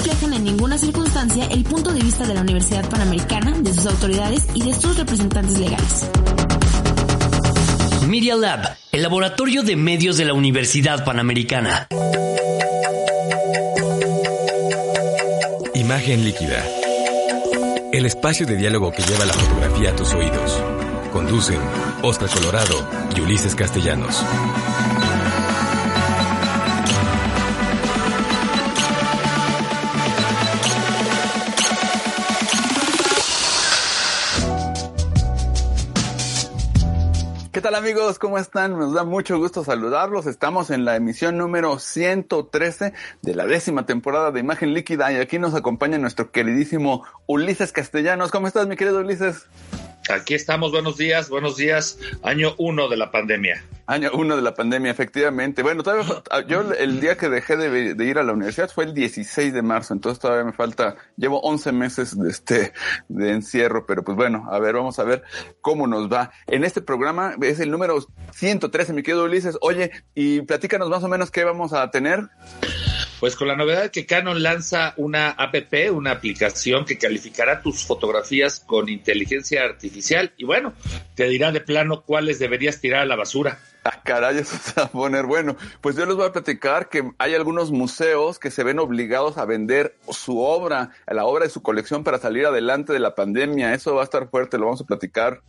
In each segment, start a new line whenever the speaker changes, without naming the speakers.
reflejan en ninguna circunstancia el punto de vista de la Universidad Panamericana, de sus autoridades y de sus representantes legales.
Media Lab, el laboratorio de medios de la Universidad Panamericana.
Imagen líquida. El espacio de diálogo que lleva la fotografía a tus oídos. Conducen Oscar Colorado y Ulises Castellanos.
Tal amigos? ¿Cómo están? Nos da mucho gusto saludarlos. Estamos en la emisión número 113 de la décima temporada de Imagen Líquida y aquí nos acompaña nuestro queridísimo Ulises Castellanos. ¿Cómo estás, mi querido Ulises?
Aquí estamos, buenos días, buenos días. Año uno de la pandemia.
Año uno de la pandemia, efectivamente. Bueno, todavía, yo el día que dejé de, de, ir a la universidad fue el 16 de marzo, entonces todavía me falta, llevo 11 meses de, este, de encierro, pero pues bueno, a ver, vamos a ver cómo nos va. En este programa es el número 113, mi querido Ulises. Oye, y platícanos más o menos qué vamos a tener.
Pues con la novedad que Canon lanza una app, una aplicación que calificará tus fotografías con inteligencia artificial y bueno, te dirá de plano cuáles deberías tirar a la basura.
Ah, caray, eso se va a poner bueno. Pues yo les voy a platicar que hay algunos museos que se ven obligados a vender su obra, la obra de su colección para salir adelante de la pandemia. Eso va a estar fuerte, lo vamos a platicar.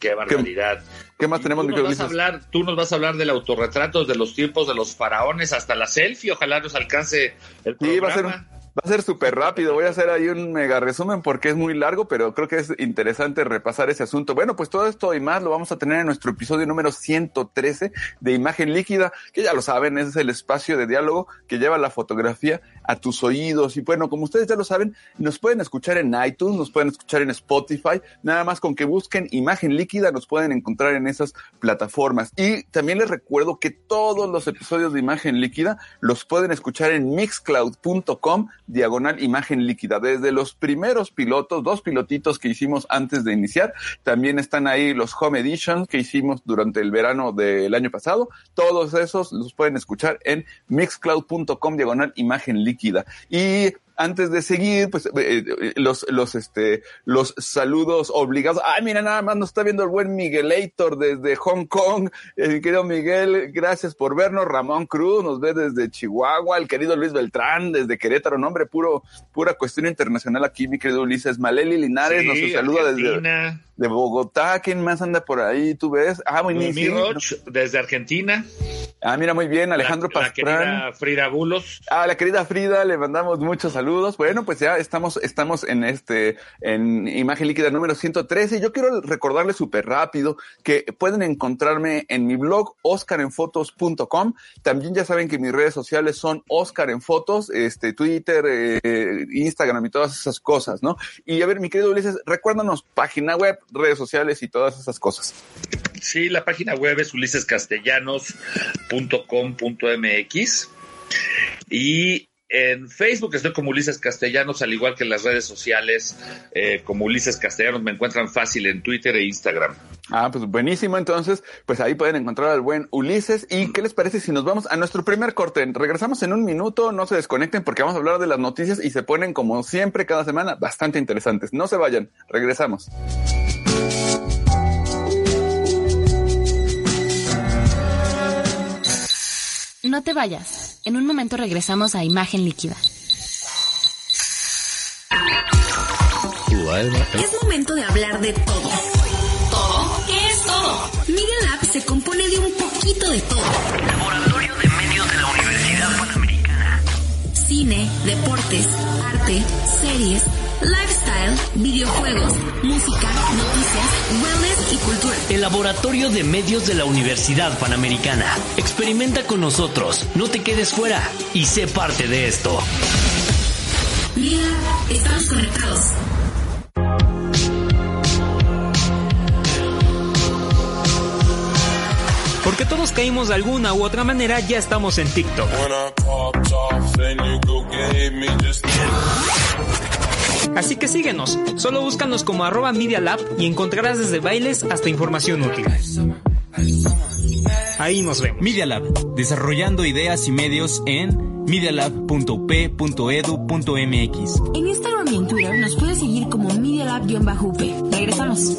Qué barbaridad.
¿Qué, qué más tenemos,
tú nos, vas a hablar, tú nos vas a hablar del autorretrato de los tiempos de los faraones hasta la selfie. Ojalá nos alcance el programa.
Sí, va a ser, Va a ser súper rápido, voy a hacer ahí un mega resumen porque es muy largo, pero creo que es interesante repasar ese asunto. Bueno, pues todo esto y más lo vamos a tener en nuestro episodio número 113 de Imagen Líquida, que ya lo saben, es el espacio de diálogo que lleva la fotografía a tus oídos. Y bueno, como ustedes ya lo saben, nos pueden escuchar en iTunes, nos pueden escuchar en Spotify, nada más con que busquen Imagen Líquida nos pueden encontrar en esas plataformas. Y también les recuerdo que todos los episodios de Imagen Líquida los pueden escuchar en mixcloud.com diagonal imagen líquida. Desde los primeros pilotos, dos pilotitos que hicimos antes de iniciar, también están ahí los home editions que hicimos durante el verano del año pasado. Todos esos los pueden escuchar en mixcloud.com diagonal imagen líquida. Y antes de seguir, pues eh, los, los, este, los saludos obligados. Ay, mira, nada más nos está viendo el buen Miguelator desde Hong Kong. El querido Miguel, gracias por vernos. Ramón Cruz nos ve desde Chihuahua. El querido Luis Beltrán desde Querétaro. Nombre puro, pura cuestión internacional aquí, mi querido Ulises. Maleli Linares
Sí,
nos saluda desde
Argentina.
De Bogotá. ¿Quién más anda por ahí? ¿Tú ves? Ah, buenísimo.
Roch, desde Argentina.
Ah, mira, muy bien. Alejandro
la, la querida Frida Bulos.
A la querida Frida le mandamos muchos saludos. Bueno, pues ya estamos, estamos en este, en Imagen Líquida número 113. Yo quiero recordarles súper rápido que pueden encontrarme en mi blog oscarenfotos.com. También ya saben que mis redes sociales son Oscar en Fotos, este, Twitter, eh, Instagram y todas esas cosas, ¿no? Y a ver, mi querido Ulises, recuérdanos página web, redes sociales y todas esas cosas.
Sí, la página web es ulisescastellanos.com.mx y en Facebook estoy como Ulises Castellanos, al igual que en las redes sociales eh, como Ulises Castellanos. Me encuentran fácil en Twitter e Instagram.
Ah, pues buenísimo. Entonces, pues ahí pueden encontrar al buen Ulises. ¿Y qué les parece si nos vamos a nuestro primer corte? Regresamos en un minuto, no se desconecten porque vamos a hablar de las noticias y se ponen como siempre cada semana bastante interesantes. No se vayan, regresamos.
No te vayas. En un momento regresamos a Imagen Líquida. Es momento de hablar de todo. ¿Todo? ¿Qué es todo? Miguel App se compone de un poquito de todo.
Laboratorio de medios de la Universidad Panamericana.
Cine, deportes, arte, series, lifestyle, videojuegos, música, noticias, wellness y cultura.
El Laboratorio de Medios de la Universidad Panamericana. Experimenta con nosotros, no te quedes fuera y sé parte de esto.
Mira, estamos conectados.
Porque todos caímos de alguna u otra manera, ya estamos en TikTok. Así que síguenos, solo búscanos como arroba Media Lab y encontrarás desde bailes hasta información útil. Ahí nos vemos.
Media Lab, desarrollando ideas y medios en medialab.up.edu.mx.
En Instagram y en Twitter nos puedes seguir como Media Lab-UP. Regresamos.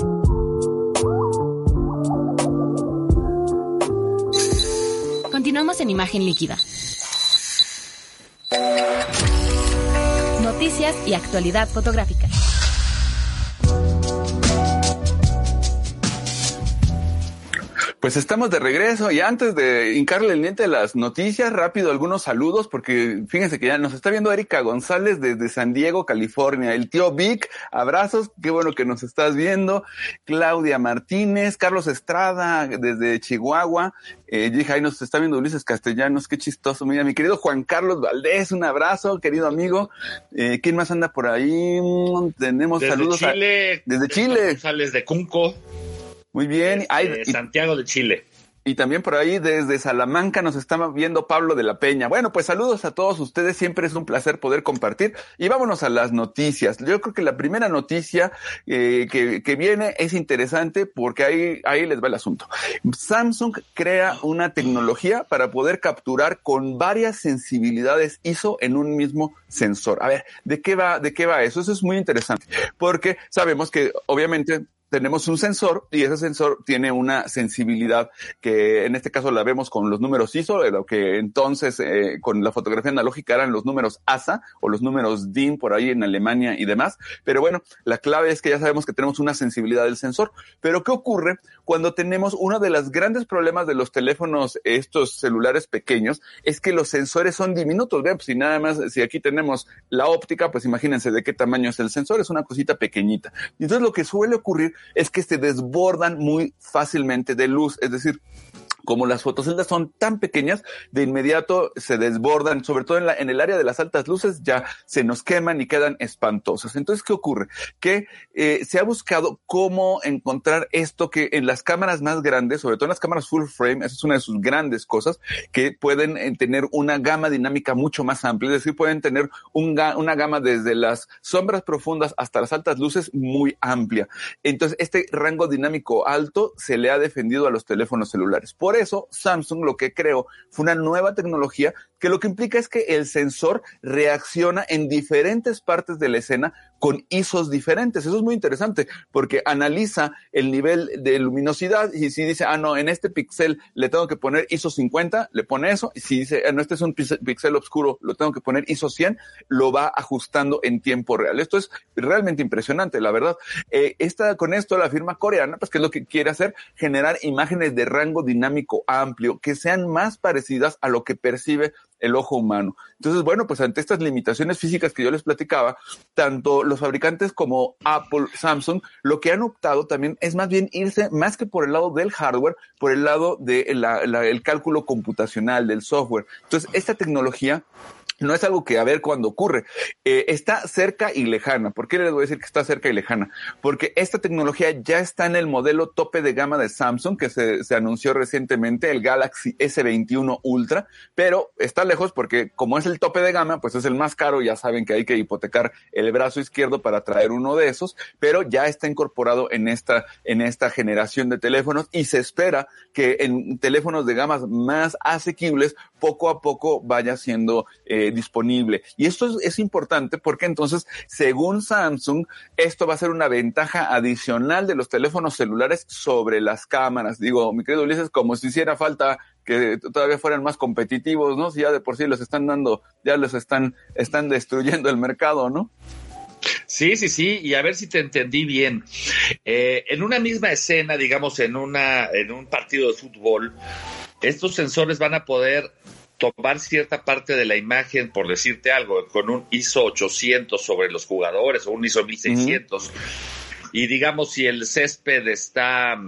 Continuamos en imagen líquida. Noticias y actualidad fotográfica.
Pues estamos de regreso y antes de hincarle el diente de las noticias, rápido algunos saludos porque fíjense que ya nos está viendo Erika González desde San Diego, California. El tío Vic, abrazos, qué bueno que nos estás viendo. Claudia Martínez, Carlos Estrada desde Chihuahua. Eh, dije, ahí nos está viendo Ulises Castellanos, qué chistoso. Mira, mi querido Juan Carlos Valdés, un abrazo, querido amigo. Eh, ¿Quién más anda por ahí? Mm, tenemos
desde
saludos.
Chile,
desde Chile.
González de Cunco.
Muy bien.
Este,
Ay, y-
Santiago de Chile.
Y también por ahí desde Salamanca nos está viendo Pablo de la Peña. Bueno, pues saludos a todos ustedes. Siempre es un placer poder compartir. Y vámonos a las noticias. Yo creo que la primera noticia eh, que, que viene es interesante porque ahí, ahí les va el asunto. Samsung crea una tecnología para poder capturar con varias sensibilidades ISO en un mismo sensor. A ver, ¿de qué va, de qué va eso? Eso es muy interesante porque sabemos que obviamente tenemos un sensor y ese sensor tiene una sensibilidad que en este caso la vemos con los números ISO, de lo que entonces eh, con la fotografía analógica eran los números ASA o los números DIN por ahí en Alemania y demás. Pero bueno, la clave es que ya sabemos que tenemos una sensibilidad del sensor. Pero ¿qué ocurre cuando tenemos uno de los grandes problemas de los teléfonos, estos celulares pequeños, es que los sensores son diminutos? Vean, pues si nada más, si aquí tenemos la óptica, pues imagínense de qué tamaño es el sensor, es una cosita pequeñita. Entonces lo que suele ocurrir es que se desbordan muy fácilmente de luz, es decir, como las fotoceldas son tan pequeñas, de inmediato se desbordan, sobre todo en, la, en el área de las altas luces, ya se nos queman y quedan espantosas. Entonces, ¿qué ocurre? Que eh, se ha buscado cómo encontrar esto que en las cámaras más grandes, sobre todo en las cámaras full frame, esa es una de sus grandes cosas, que pueden eh, tener una gama dinámica mucho más amplia, es decir, pueden tener una gama desde las sombras profundas hasta las altas luces muy amplia. Entonces, este rango dinámico alto se le ha defendido a los teléfonos celulares. Eso, Samsung lo que creó fue una nueva tecnología que lo que implica es que el sensor reacciona en diferentes partes de la escena con ISOs diferentes. Eso es muy interesante porque analiza el nivel de luminosidad y si dice, ah, no, en este píxel le tengo que poner ISO 50, le pone eso. Y si dice, ah, no, este es un píxel oscuro, lo tengo que poner ISO 100, lo va ajustando en tiempo real. Esto es realmente impresionante, la verdad. Eh, esta, con esto la firma coreana, pues, ¿qué es lo que quiere hacer? Generar imágenes de rango dinámico amplio que sean más parecidas a lo que percibe el ojo humano. Entonces, bueno, pues ante estas limitaciones físicas que yo les platicaba, tanto los fabricantes como Apple, Samsung, lo que han optado también es más bien irse más que por el lado del hardware, por el lado del de cálculo computacional, del software. Entonces, esta tecnología no es algo que a ver cuándo ocurre. Eh, está cerca y lejana. ¿Por qué les voy a decir que está cerca y lejana? Porque esta tecnología ya está en el modelo tope de gama de Samsung que se, se anunció recientemente, el Galaxy S21 Ultra, pero está lejos porque como es el tope de gama, pues es el más caro. Ya saben que hay que hipotecar el brazo izquierdo para traer uno de esos, pero ya está incorporado en esta, en esta generación de teléfonos y se espera que en teléfonos de gamas más asequibles poco a poco vaya siendo eh, disponible. Y esto es, es, importante porque entonces, según Samsung, esto va a ser una ventaja adicional de los teléfonos celulares sobre las cámaras. Digo, mi querido Ulises, como si hiciera falta que todavía fueran más competitivos, ¿no? Si ya de por sí los están dando, ya los están, están destruyendo el mercado, ¿no?
Sí, sí, sí, y a ver si te entendí bien. Eh, en una misma escena, digamos, en una, en un partido de fútbol, estos sensores van a poder tomar cierta parte de la imagen, por decirte algo, con un ISO 800 sobre los jugadores o un ISO 1600. Uh -huh. Y digamos, si el césped está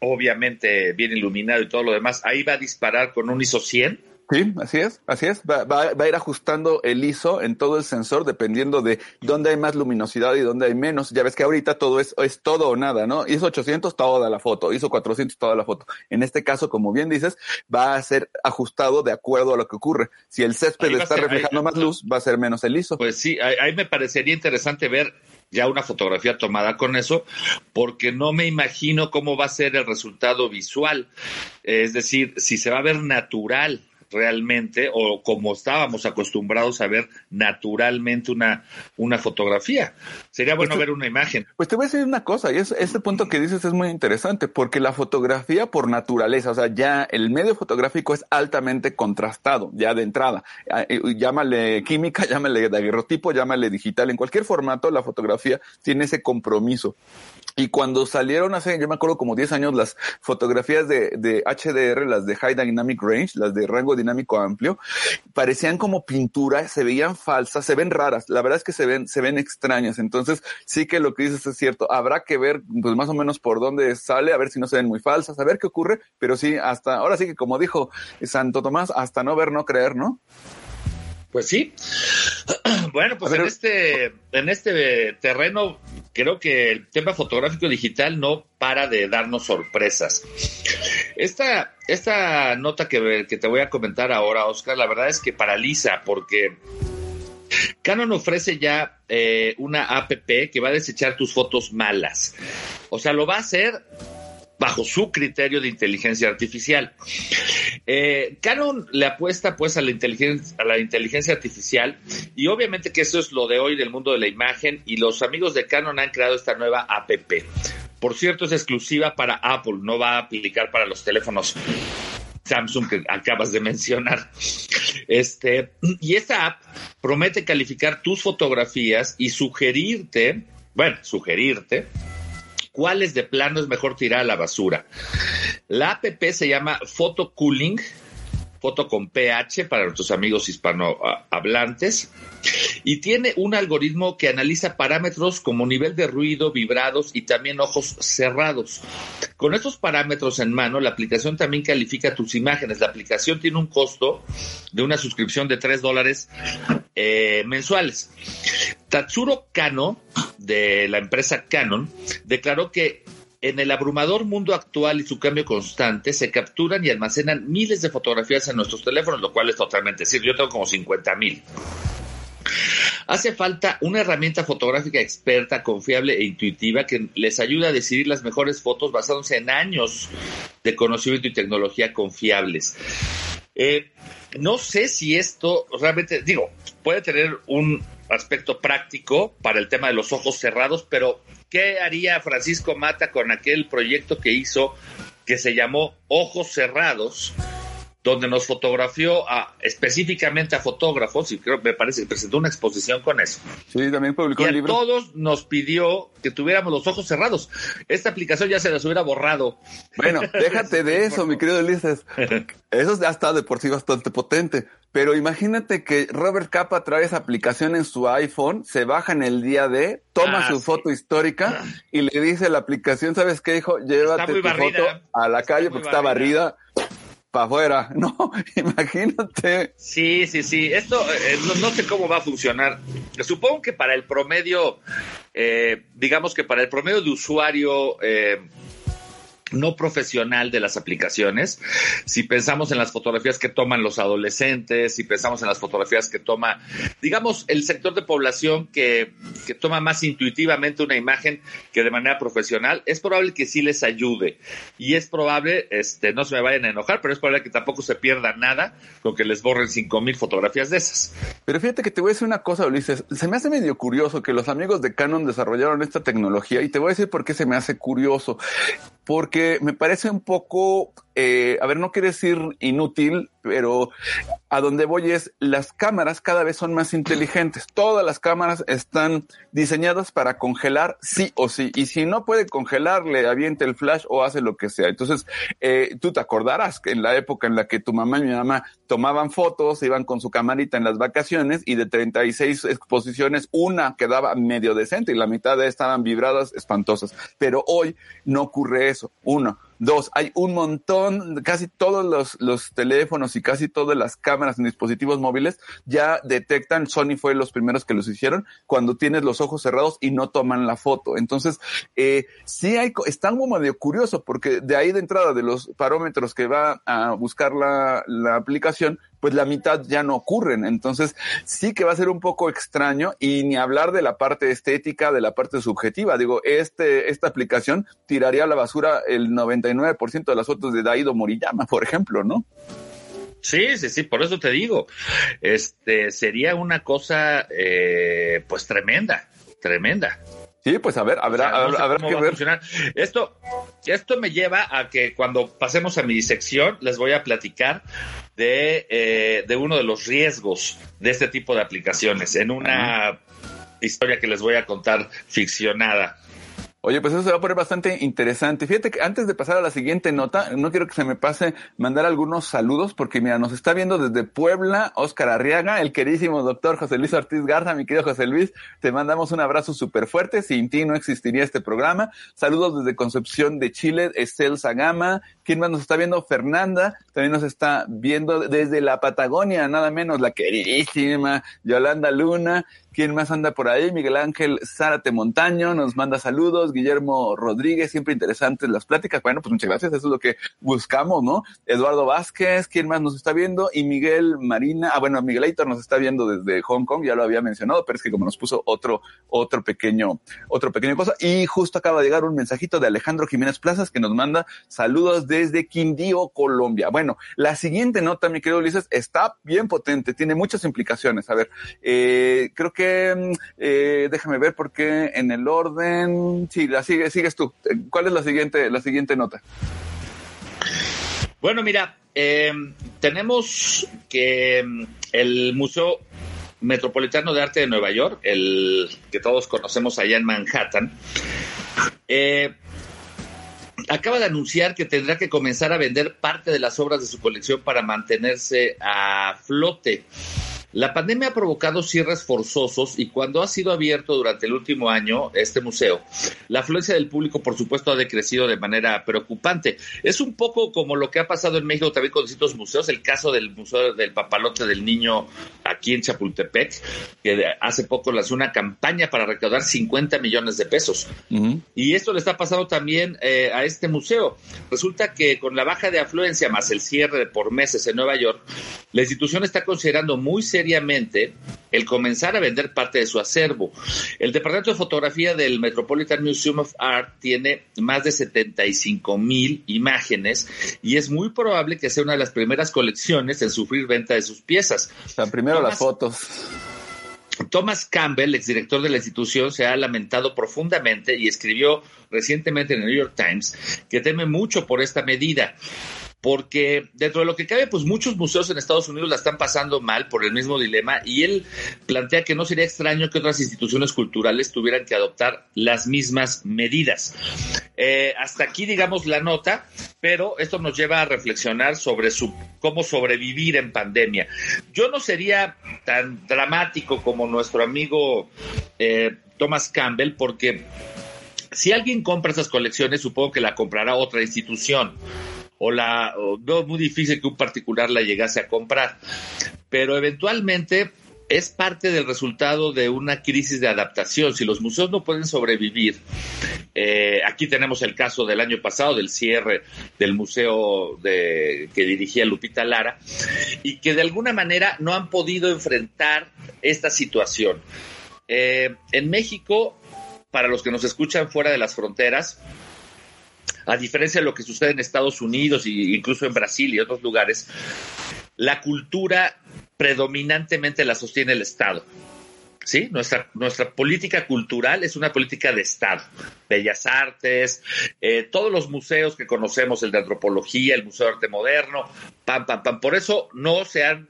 obviamente bien iluminado y todo lo demás, ahí va a disparar con un ISO 100
Sí, así es, así es. Va, va, va, a ir ajustando el ISO en todo el sensor dependiendo de dónde hay más luminosidad y dónde hay menos. Ya ves que ahorita todo es, es todo o nada, ¿no? ISO 800 toda la foto, ISO 400 toda la foto. En este caso, como bien dices, va a ser ajustado de acuerdo a lo que ocurre. Si el césped está ser, reflejando ahí, más luz, va a ser menos el ISO.
Pues sí, ahí, ahí me parecería interesante ver ya una fotografía tomada con eso, porque no me imagino cómo va a ser el resultado visual. Es decir, si se va a ver natural realmente o como estábamos acostumbrados a ver naturalmente una, una fotografía. Sería bueno
pues
ver una imagen.
Pues te voy a decir una cosa, y es, este punto que dices es muy interesante, porque la fotografía por naturaleza, o sea, ya el medio fotográfico es altamente contrastado, ya de entrada. Llámale química, llámale daguerrotipo, llámale digital, en cualquier formato la fotografía tiene ese compromiso. Y cuando salieron hace, yo me acuerdo como 10 años, las fotografías de, de HDR, las de High Dynamic Range, las de rango dinámico amplio, parecían como pintura, se veían falsas, se ven raras, la verdad es que se ven, se ven extrañas. Entonces, sí que lo que dices es cierto. Habrá que ver, pues más o menos por dónde sale, a ver si no se ven muy falsas, a ver qué ocurre, pero sí, hasta, ahora sí que como dijo Santo Tomás, hasta no ver, no creer, ¿no?
Pues sí. Bueno, pues en este, en este terreno creo que el tema fotográfico digital no para de darnos sorpresas. Esta, esta nota que, que te voy a comentar ahora, Oscar, la verdad es que paraliza porque Canon ofrece ya eh, una app que va a desechar tus fotos malas. O sea, lo va a hacer bajo su criterio de inteligencia artificial. Eh, Canon le apuesta pues a la, inteligencia, a la inteligencia artificial y obviamente que eso es lo de hoy del mundo de la imagen y los amigos de Canon han creado esta nueva app. Por cierto, es exclusiva para Apple, no va a aplicar para los teléfonos Samsung que acabas de mencionar. Este, y esta app promete calificar tus fotografías y sugerirte, bueno, sugerirte cuáles de plano es mejor tirar a la basura. La app se llama Photo Cooling, foto con PH para nuestros amigos hispanohablantes, y tiene un algoritmo que analiza parámetros como nivel de ruido, vibrados y también ojos cerrados. Con estos parámetros en mano, la aplicación también califica tus imágenes. La aplicación tiene un costo de una suscripción de 3 dólares eh, mensuales. Tatsuro Kano, de la empresa Canon, declaró que en el abrumador mundo actual y su cambio constante se capturan y almacenan miles de fotografías en nuestros teléfonos, lo cual es totalmente cierto. Yo tengo como 50 mil. Hace falta una herramienta fotográfica experta, confiable e intuitiva que les ayude a decidir las mejores fotos basándose en años de conocimiento y tecnología confiables. Eh, no sé si esto realmente, digo, puede tener un aspecto práctico para el tema de los ojos cerrados, pero ¿qué haría Francisco Mata con aquel proyecto que hizo que se llamó Ojos Cerrados? Donde nos fotografió a, específicamente a fotógrafos, y creo me parece que presentó una exposición con eso.
Sí, también publicó
y
un libro.
todos nos pidió que tuviéramos los ojos cerrados. Esta aplicación ya se las hubiera borrado.
Bueno, déjate de eso, mi querido Ulises. Eso ya está de por sí bastante potente. Pero imagínate que Robert Capa trae esa aplicación en su iPhone, se baja en el día de, toma
Ah,
su
sí.
foto histórica y le dice a la aplicación, ¿sabes qué, hijo? Llévate tu
barrida.
foto a la calle porque está barrida para afuera. No, imagínate.
Sí, sí, sí. Esto eh, no, no sé cómo va a funcionar. Supongo que para el promedio, eh, digamos que para el promedio de usuario eh, no profesional de las aplicaciones, si pensamos en las fotografías que toman los adolescentes, si pensamos en las fotografías que toma, digamos, el sector de población que, que toma más intuitivamente una imagen que de manera profesional, es probable que sí les ayude. Y es probable, este, no se me vayan a enojar, pero es probable que tampoco se pierda nada con que les borren cinco mil fotografías de esas.
Pero fíjate que te voy a decir una cosa, Ulises. Se me hace medio curioso que los amigos de Canon desarrollaron esta tecnología y te voy a decir por qué se me hace curioso. Porque me parece un poco, eh, a ver, no quiero decir inútil, pero a donde voy es, las cámaras cada vez son más inteligentes. Todas las cámaras están diseñadas para congelar sí o sí. Y si no puede congelar, le avienta el flash o hace lo que sea. Entonces, eh, tú te acordarás que en la época en la que tu mamá y mi mamá tomaban fotos, iban con su camarita en las vacaciones y de 36 exposiciones, una quedaba medio decente y la mitad de estaban vibradas espantosas. Pero hoy no ocurre eso. Uno. Dos, hay un montón, casi todos los, los teléfonos y casi todas las cámaras en dispositivos móviles ya detectan, Sony fue los primeros que los hicieron, cuando tienes los ojos cerrados y no toman la foto. Entonces, eh, sí hay, está como medio curioso, porque de ahí de entrada de los parómetros que va a buscar la, la aplicación, pues la mitad ya no ocurren. Entonces, sí que va a ser un poco extraño y ni hablar de la parte estética, de la parte subjetiva. Digo, este, esta aplicación tiraría a la basura el 99% de las fotos de Daido Moriyama, por ejemplo, ¿no?
Sí, sí, sí, por eso te digo, este sería una cosa, eh, pues tremenda, tremenda.
Sí, pues a ver, ver, qué ver.
Esto, esto me lleva a que cuando pasemos a mi sección les voy a platicar de, eh, de uno de los riesgos de este tipo de aplicaciones en una historia que les voy a contar ficcionada.
Oye, pues eso se va a poner bastante interesante. Fíjate que antes de pasar a la siguiente nota, no quiero que se me pase mandar algunos saludos, porque mira, nos está viendo desde Puebla Óscar Arriaga, el queridísimo doctor José Luis Ortiz Garza, mi querido José Luis, te mandamos un abrazo súper fuerte, sin ti no existiría este programa. Saludos desde Concepción de Chile, Estel Sagama, ¿quién más nos está viendo? Fernanda, también nos está viendo desde la Patagonia, nada menos, la queridísima Yolanda Luna, ¿Quién más anda por ahí? Miguel Ángel Zárate Montaño nos manda saludos. Guillermo Rodríguez, siempre interesantes las pláticas. Bueno, pues muchas gracias. Eso es lo que buscamos, ¿no? Eduardo Vázquez, ¿quién más nos está viendo? Y Miguel Marina. Ah, bueno, Miguel Aitor nos está viendo desde Hong Kong. Ya lo había mencionado, pero es que como nos puso otro, otro pequeño, otro pequeño cosa. Y justo acaba de llegar un mensajito de Alejandro Jiménez Plazas que nos manda saludos desde Quindío, Colombia. Bueno, la siguiente nota, mi querido Ulises, está bien potente. Tiene muchas implicaciones. A ver, eh, creo que eh, déjame ver porque en el orden, sí, la sigue, sigues tú. ¿Cuál es la siguiente, la siguiente nota?
Bueno, mira, eh, tenemos que mm, el Museo Metropolitano de Arte de Nueva York, el que todos conocemos allá en Manhattan, eh, acaba de anunciar que tendrá que comenzar a vender parte de las obras de su colección para mantenerse a flote. La pandemia ha provocado cierres forzosos y cuando ha sido abierto durante el último año este museo, la afluencia del público, por supuesto, ha decrecido de manera preocupante. Es un poco como lo que ha pasado en México también con distintos museos, el caso del Museo del Papalote del Niño aquí en Chapultepec, que hace poco lanzó una campaña para recaudar 50 millones de pesos. Y esto le está pasando también eh, a este museo. Resulta que con la baja de afluencia más el cierre por meses en Nueva York, la institución está considerando muy seriamente el comenzar a vender parte de su acervo. El Departamento de Fotografía del Metropolitan Museum of Art tiene más de 75 mil imágenes y es muy probable que sea una de las primeras colecciones en sufrir venta de sus piezas.
O sea, primero las fotos.
Thomas Campbell, exdirector de la institución, se ha lamentado profundamente y escribió recientemente en el New York Times que teme mucho por esta medida porque dentro de lo que cabe, pues muchos museos en Estados Unidos la están pasando mal por el mismo dilema y él plantea que no sería extraño que otras instituciones culturales tuvieran que adoptar las mismas medidas. Eh, hasta aquí, digamos, la nota, pero esto nos lleva a reflexionar sobre su, cómo sobrevivir en pandemia. Yo no sería tan dramático como nuestro amigo eh, Thomas Campbell, porque si alguien compra esas colecciones, supongo que la comprará otra institución o la es muy difícil que un particular la llegase a comprar, pero eventualmente es parte del resultado de una crisis de adaptación. Si los museos no pueden sobrevivir, eh, aquí tenemos el caso del año pasado del cierre del museo de, que dirigía Lupita Lara, y que de alguna manera no han podido enfrentar esta situación. Eh, en México, para los que nos escuchan fuera de las fronteras, a diferencia de lo que sucede en Estados Unidos e incluso en Brasil y otros lugares, la cultura predominantemente la sostiene el Estado. ¿sí? Nuestra, nuestra política cultural es una política de Estado. Bellas Artes, eh, todos los museos que conocemos, el de antropología, el Museo de Arte Moderno, pam, pam, pam. Por eso no se han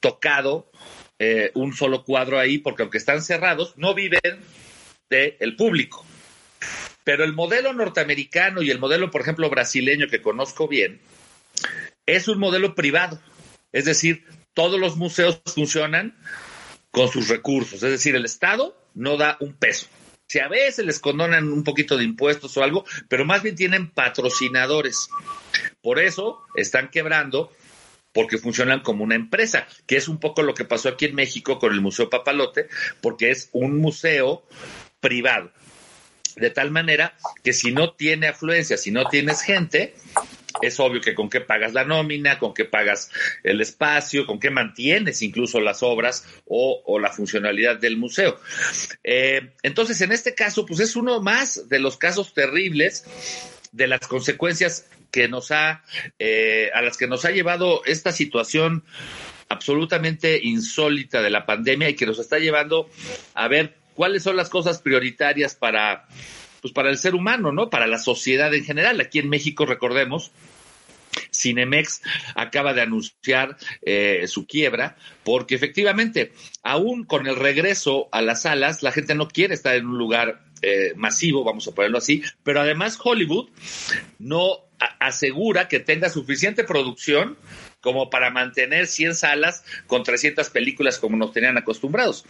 tocado eh, un solo cuadro ahí, porque aunque están cerrados, no viven del público. Pero el modelo norteamericano y el modelo, por ejemplo, brasileño que conozco bien, es un modelo privado. Es decir, todos los museos funcionan con sus recursos. Es decir, el Estado no da un peso. Si a veces les condonan un poquito de impuestos o algo, pero más bien tienen patrocinadores. Por eso están quebrando porque funcionan como una empresa, que es un poco lo que pasó aquí en México con el Museo Papalote, porque es un museo privado. De tal manera que si no tiene afluencia, si no tienes gente, es obvio que con qué pagas la nómina, con qué pagas el espacio, con qué mantienes incluso las obras o, la funcionalidad del museo. Eh, entonces, en este caso, pues es uno más de los casos terribles de las consecuencias que nos ha, eh, a las que nos ha llevado esta situación absolutamente insólita de la pandemia y que nos está llevando a ver cuáles son las cosas prioritarias para, pues para el ser humano, ¿no? Para la sociedad en general. Aquí en México, recordemos, Cinemex acaba de anunciar eh, su quiebra porque efectivamente, aún con el regreso a las salas, la gente no quiere estar en un lugar eh, masivo, vamos a ponerlo así, pero además Hollywood no asegura que tenga suficiente producción como para mantener 100 salas con 300 películas como nos tenían acostumbrados.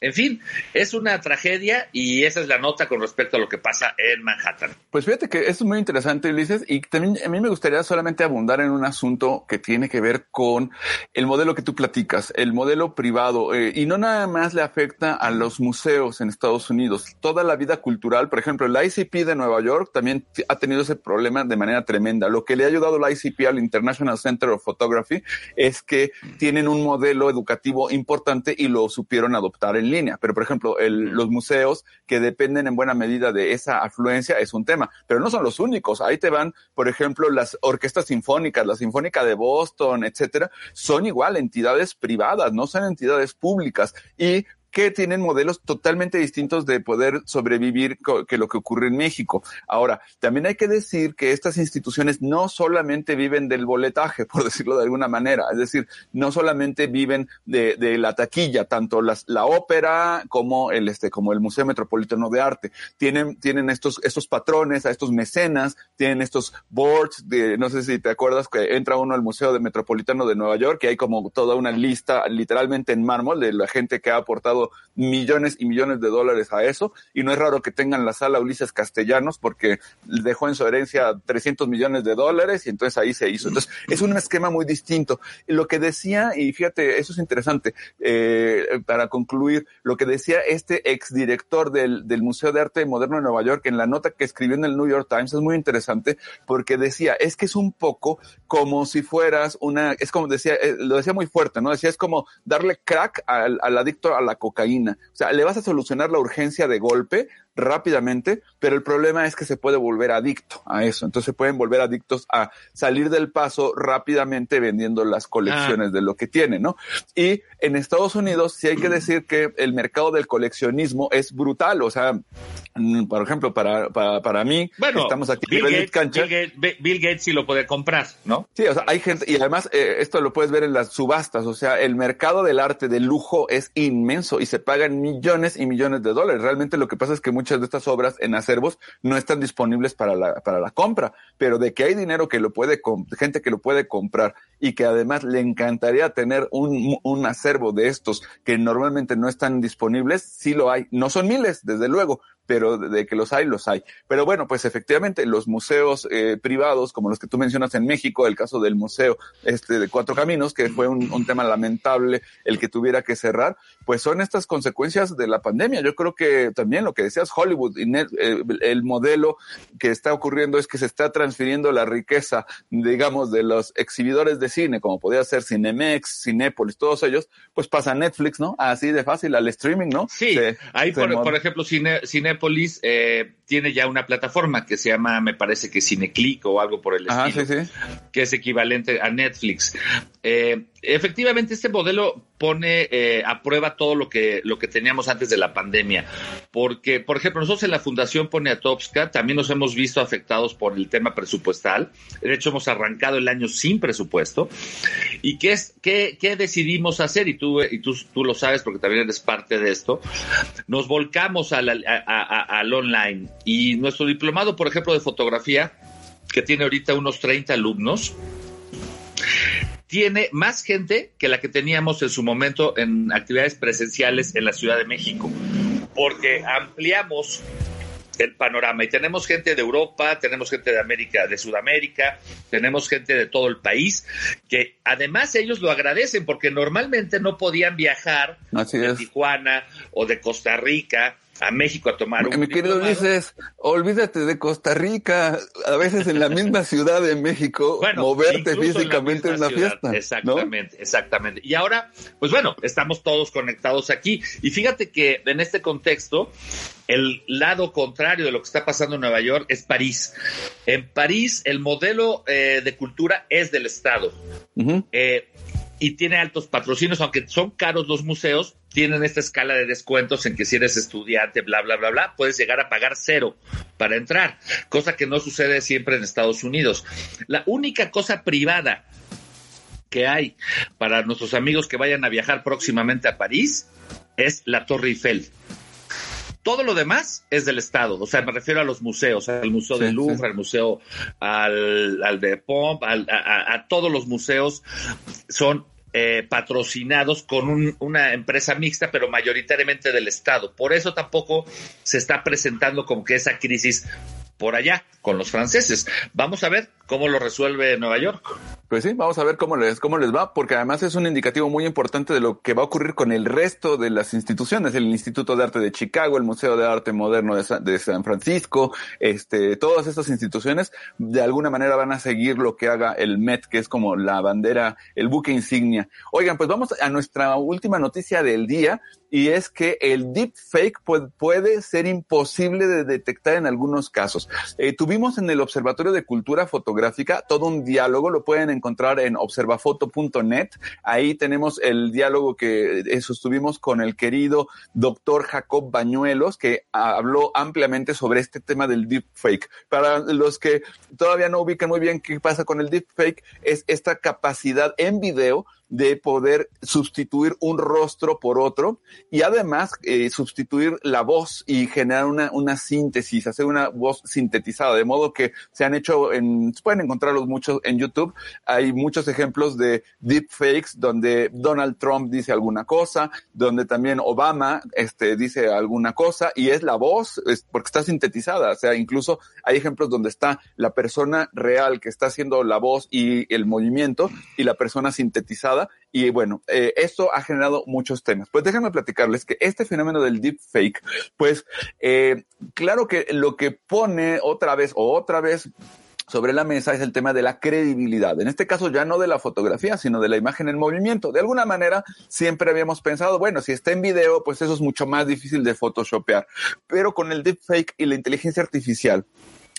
En fin, es una tragedia y esa es la nota con respecto a lo que pasa en Manhattan.
Pues fíjate que esto es muy interesante, Ulises, y también a mí me gustaría solamente abundar en un asunto que tiene que ver con el modelo que tú platicas, el modelo privado, eh, y no nada más le afecta a los museos en Estados Unidos, toda la vida cultural, por ejemplo, el ICP de Nueva York también ha tenido ese problema de manera tremenda. Lo que le ha ayudado el ICP al International Center of Photography es que tienen un modelo educativo importante y lo supieron adoptar en línea. Pero, por ejemplo, los museos que dependen en buena medida de esa afluencia es un tema, pero no son los únicos. Ahí te van, por ejemplo, las orquestas sinfónicas, la Sinfónica de Boston, etcétera, son igual entidades privadas, no son entidades públicas. Y que tienen modelos totalmente distintos de poder sobrevivir que lo que ocurre en México. Ahora, también hay que decir que estas instituciones no solamente viven del boletaje, por decirlo de alguna manera, es decir, no solamente viven de, la taquilla, tanto las, la ópera como el, este, como el Museo Metropolitano de Arte. Tienen, tienen estos, estos patrones, a estos mecenas, tienen estos boards de, no sé si te acuerdas que entra uno al Museo de Metropolitano de Nueva York, que hay como toda una lista literalmente en mármol de la gente que ha aportado millones y millones de dólares a eso, y no es raro que tengan la sala Ulises Castellanos porque dejó en su herencia 300 millones de dólares y entonces ahí se hizo. Entonces, es un esquema muy distinto. Lo que decía, y fíjate, eso es interesante, eh, para concluir, lo que decía este exdirector del, del Museo de Arte Moderno de Nueva York en la nota que escribió en el New York Times es muy interesante porque decía, es que es un poco como si fueras una, es como decía, eh, lo decía muy fuerte, ¿no? Decía, es como darle crack al, al adicto a la cocaína cocaína. O sea, le vas a solucionar la urgencia de golpe rápidamente, pero el problema es que se puede volver adicto a eso. Entonces pueden volver adictos a salir del paso rápidamente vendiendo las colecciones ah. de lo que tienen, ¿no? Y en Estados Unidos sí hay que decir que el mercado del coleccionismo es brutal. O sea, mm, por ejemplo, para, para, para mí,
bueno, estamos aquí Bill Gates, Bill, Gates, sí lo puede comprar, ¿no?
Sí, o sea, hay gente, y además eh, esto lo puedes ver en las subastas. O sea, el mercado del arte de lujo es inmenso y se pagan millones y millones de dólares. Realmente lo que pasa es que muchas de estas obras en acervos no están disponibles para la, para la compra, pero de que hay dinero que lo puede, gente que lo puede comprar y que además le encantaría tener un, un acervo de estos que normalmente no están disponibles, sí lo hay. No son miles, desde luego, pero de que los hay, los hay. Pero bueno, pues efectivamente los museos eh, privados, como los que tú mencionas en México, el caso del museo este de Cuatro Caminos, que fue un, un tema lamentable el que tuviera que cerrar, pues son estas consecuencias de la pandemia. Yo creo que también lo que decías Hollywood, y eh, el modelo que está ocurriendo es que se está transfiriendo la riqueza, digamos, de los exhibidores de cine, como podría ser Cinemex, Cinépolis, todos ellos, pues pasa a Netflix, ¿no? Así de fácil, al streaming, ¿no?
Sí, ahí por, por, ejemplo, Cine, Cine Cinepolis eh, tiene ya una plataforma que se llama, me parece que Cineclick o algo por el estilo, que es equivalente a Netflix. Eh, efectivamente, este modelo pone eh, a prueba todo lo que, lo que teníamos antes de la pandemia, porque, por ejemplo, nosotros en la Fundación Poniatowska también nos hemos visto afectados por el tema presupuestal. De hecho, hemos arrancado el año sin presupuesto. ¿Y qué, es, qué, decidimos hacer? Y tú, y tú, tú lo sabes porque también eres parte de esto. Nos volcamos a al online y nuestro diplomado, por ejemplo, de fotografía, que tiene ahorita unos 30 alumnos, tiene más gente que la que teníamos en su momento en actividades presenciales en la Ciudad de México. porque ampliamos el panorama y tenemos gente de Europa, tenemos gente de América, de Sudamérica, tenemos gente de todo el país que además ellos lo agradecen porque normalmente no podían viajar de Tijuana o de Costa Rica a México a tomar
un Mi querido Ulises, olvídate de Costa Rica, a veces en la misma ciudad de México, moverte físicamente en, una fiesta.
Exactamente, exactamente. Y ahora, pues bueno, estamos todos conectados aquí. Y fíjate que en este contexto, el lado contrario de lo que está pasando en Nueva York es París. En París, el modelo eh, de cultura es del Estado y tiene altos patrocinios, aunque son caros los museos, tienen esta escala de descuentos en que si eres estudiante, bla, bla, bla, bla, puedes llegar a pagar cero para entrar, cosa que no sucede siempre en Estados Unidos. La única cosa privada que hay para nuestros amigos que vayan a viajar próximamente a París es la Torre Eiffel. Todo lo demás es del Estado, o sea, me refiero a los museos, al Museo del Louvre, al Museo, al, de Pomp, a, todos los museos son eh, patrocinados con una empresa mixta, pero mayoritariamente del Estado. Por eso tampoco se está presentando como que esa crisis por allá con los franceses. Vamos a ver cómo lo resuelve Nueva York.
Pues sí, vamos a ver cómo les, cómo les va, porque además es un indicativo muy importante de lo que va a ocurrir con el resto de las instituciones, el Instituto de Arte de Chicago, el Museo de Arte Moderno de San, Francisco, este, todas estas instituciones de alguna manera van a seguir lo que haga el Met, que es como la bandera, el buque insignia. Oigan, pues vamos a nuestra última noticia del día, y es que el deepfake puede, puede ser imposible de detectar en algunos casos. Eh, tuvimos en el Observatorio de Cultura Fotográfica todo un diálogo, lo pueden encontrar en observafoto.net. Ahí tenemos el diálogo que eh, sostuvimos con el querido doctor Jacob Bañuelos, que habló ampliamente sobre este tema del deepfake. Para los que todavía no ubican muy bien qué pasa con el deepfake, es esta capacidad en video de poder sustituir un rostro por otro y además eh, sustituir la voz y generar una, una síntesis, hacer una voz sintetizada, de modo que se han hecho en, pueden encontrarlos muchos en YouTube, hay muchos ejemplos de deepfakes donde Donald Trump dice alguna cosa, donde también Obama este, dice alguna cosa y es la voz, es porque está sintetizada, o sea, incluso hay ejemplos donde está la persona real que está haciendo la voz y el movimiento y la persona sintetizada y bueno, eh, esto ha generado muchos temas. Pues déjenme platicarles que este fenómeno del deepfake, pues eh, claro que lo que pone otra vez o otra vez sobre la mesa es el tema de la credibilidad. En este caso ya no de la fotografía, sino de la imagen en movimiento. De alguna manera siempre habíamos pensado, bueno, si está en video, pues eso es mucho más difícil de photoshopear. Pero con el deepfake y la inteligencia artificial,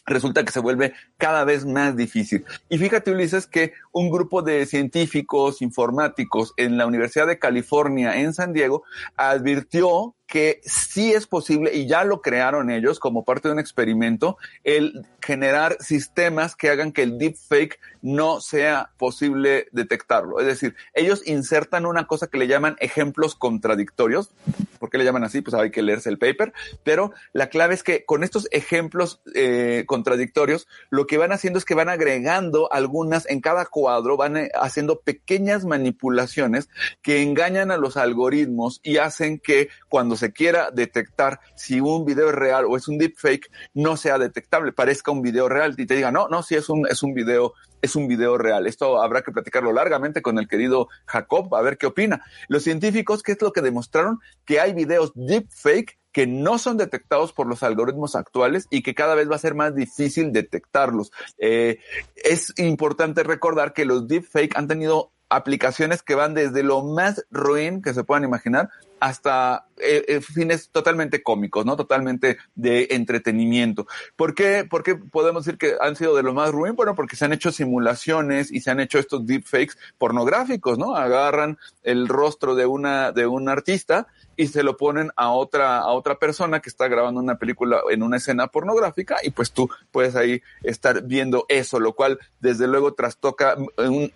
resulta que se vuelve cada vez más difícil. Y fíjate, Ulises, que un grupo de científicos informáticos en la Universidad de California en San Diego advirtió que sí es posible, y ya lo crearon ellos como parte de un experimento, el generar sistemas que hagan que el deepfake no sea posible detectarlo. Es decir, ellos insertan una cosa que le llaman ejemplos contradictorios. ¿Por qué le llaman así? Pues hay que leerse el paper. Pero la clave es que con estos ejemplos eh, contradictorios, lo que van haciendo es que van agregando algunas en cada cuadro, van eh, haciendo pequeñas manipulaciones que engañan a los algoritmos y hacen que cuando se quiera detectar si un video es real o es un deepfake, no sea detectable, parezca un video real y te diga, no, no, si es un, es un video, es un video real. Esto habrá que platicarlo largamente con el querido Jacob, a ver qué opina. Los científicos, ¿qué es lo que demostraron? Que hay videos deepfake que no son detectados por los algoritmos actuales y que cada vez va a ser más difícil detectarlos. Eh, es importante recordar que los deepfake han tenido aplicaciones que van desde lo más ruin que se puedan imaginar hasta eh, eh, fines totalmente cómicos, ¿no? Totalmente de entretenimiento. ¿Por qué? Porque podemos decir que han sido de lo más ruin? Bueno, porque se han hecho simulaciones y se han hecho estos deepfakes pornográficos, ¿no? Agarran el rostro de una, de un artista y se lo ponen a otra, a otra persona que está grabando una película en una escena pornográfica y pues tú puedes ahí estar viendo eso, lo cual desde luego trastoca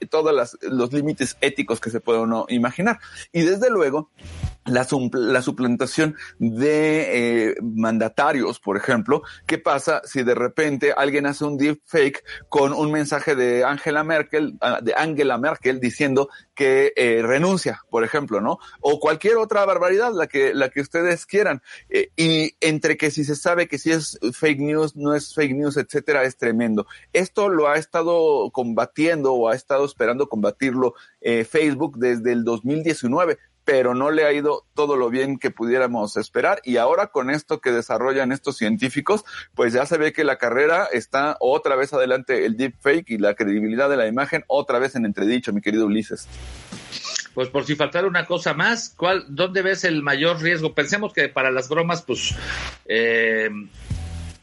todos los límites éticos que se puede uno imaginar. Y desde luego, la, la, suplantación de eh, mandatarios, por ejemplo. ¿Qué pasa si de repente alguien hace un deepfake con un mensaje de Angela Merkel, ah, de Angela Merkel diciendo que eh, renuncia, por ejemplo, ¿no? O cualquier otra barbaridad, la que, la que ustedes quieran. Eh, y entre que si se sabe que si es fake news, no es fake news, etcétera, es tremendo. Esto lo ha estado combatiendo o ha estado esperando combatirlo Facebook desde el 2019 pero no le ha ido todo lo bien que pudiéramos esperar. Y ahora con esto que desarrollan estos científicos, pues ya se ve que la carrera está otra vez adelante el deepfake y la credibilidad de la imagen otra vez en entredicho, mi querido Ulises.
Pues por si faltara una cosa más, ¿cuál, ¿dónde ves el mayor riesgo? Pensemos que para las bromas, pues eh,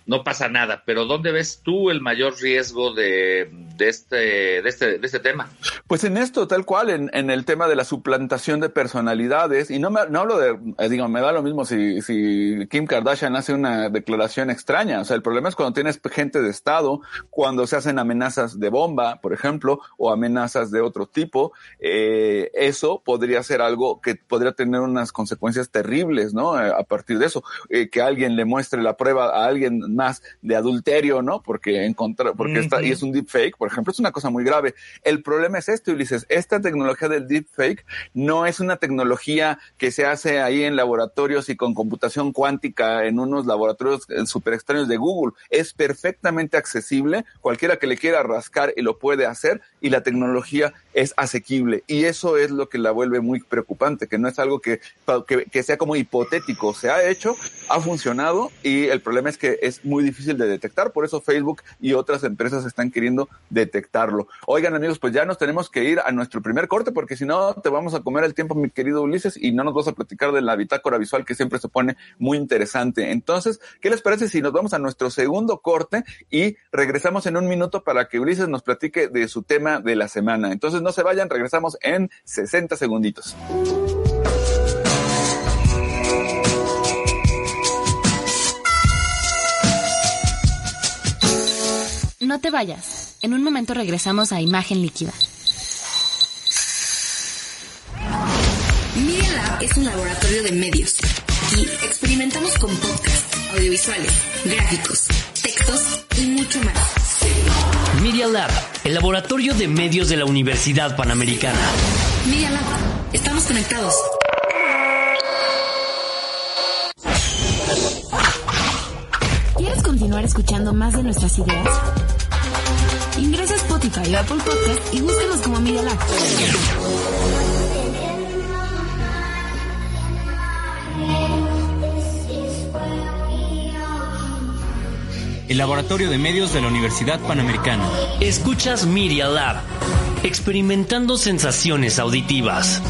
no pasa nada, pero ¿dónde ves tú el mayor riesgo de, de, este, de, este, de este tema?
Pues en esto, tal cual, en, en el tema de la suplantación de personalidades, y no, me, no hablo de, eh, digo, me da lo mismo si, si Kim Kardashian hace una declaración extraña, o sea, el problema es cuando tienes gente de Estado, cuando se hacen amenazas de bomba, por ejemplo, o amenazas de otro tipo, eh, eso podría ser algo que podría tener unas consecuencias terribles, ¿no? Eh, a partir de eso, eh, que alguien le muestre la prueba a alguien más de adulterio, ¿no? Porque encontrar, porque está, y es un deepfake, por ejemplo, es una cosa muy grave. El problema es esto, Ulises, esta tecnología del deepfake no es una tecnología que se hace ahí en laboratorios y con computación cuántica en unos laboratorios eh, super extraños de Google. Es perfectamente accesible, cualquiera que le quiera rascar y lo puede hacer, y la tecnología es asequible. Y eso es lo que la vuelve muy preocupante, que no es algo que, que, que sea como hipotético. Se ha hecho, ha funcionado, y el problema es que es muy difícil de detectar, por eso Facebook y otras empresas están queriendo detectarlo. Oigan amigos, pues ya nos tenemos que ir a nuestro primer corte porque si no te vamos a comer el tiempo, mi querido Ulises, y no nos vas a platicar de la bitácora visual que siempre se pone muy interesante. Entonces, ¿qué les parece si nos vamos a nuestro segundo corte y regresamos en un minuto para que Ulises nos platique de su tema de la semana? Entonces no se vayan, regresamos en 60 segunditos.
No te vayas. En un momento regresamos a Imagen Líquida. Media Lab es un laboratorio de medios. Aquí experimentamos con podcasts, audiovisuales, gráficos, textos y mucho más.
Media Lab, el laboratorio de medios de la Universidad Panamericana.
Media Lab, estamos conectados. ¿Quieres continuar escuchando más de nuestras ideas? Ingresa a Spotify o Apple Podcast y búscanos como Media Lab.
El laboratorio de medios de la Universidad Panamericana.
Escuchas Media Lab, experimentando sensaciones auditivas.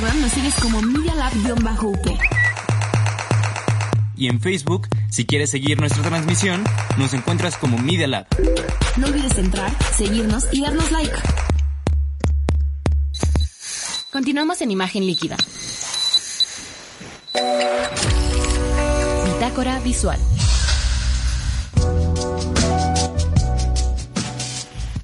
Instagram nos sigues como Media Lab-UP.
Y en Facebook, si quieres seguir nuestra transmisión, nos encuentras como Media Lab.
No olvides entrar, seguirnos y darnos like. Continuamos en imagen líquida. Bitácora visual.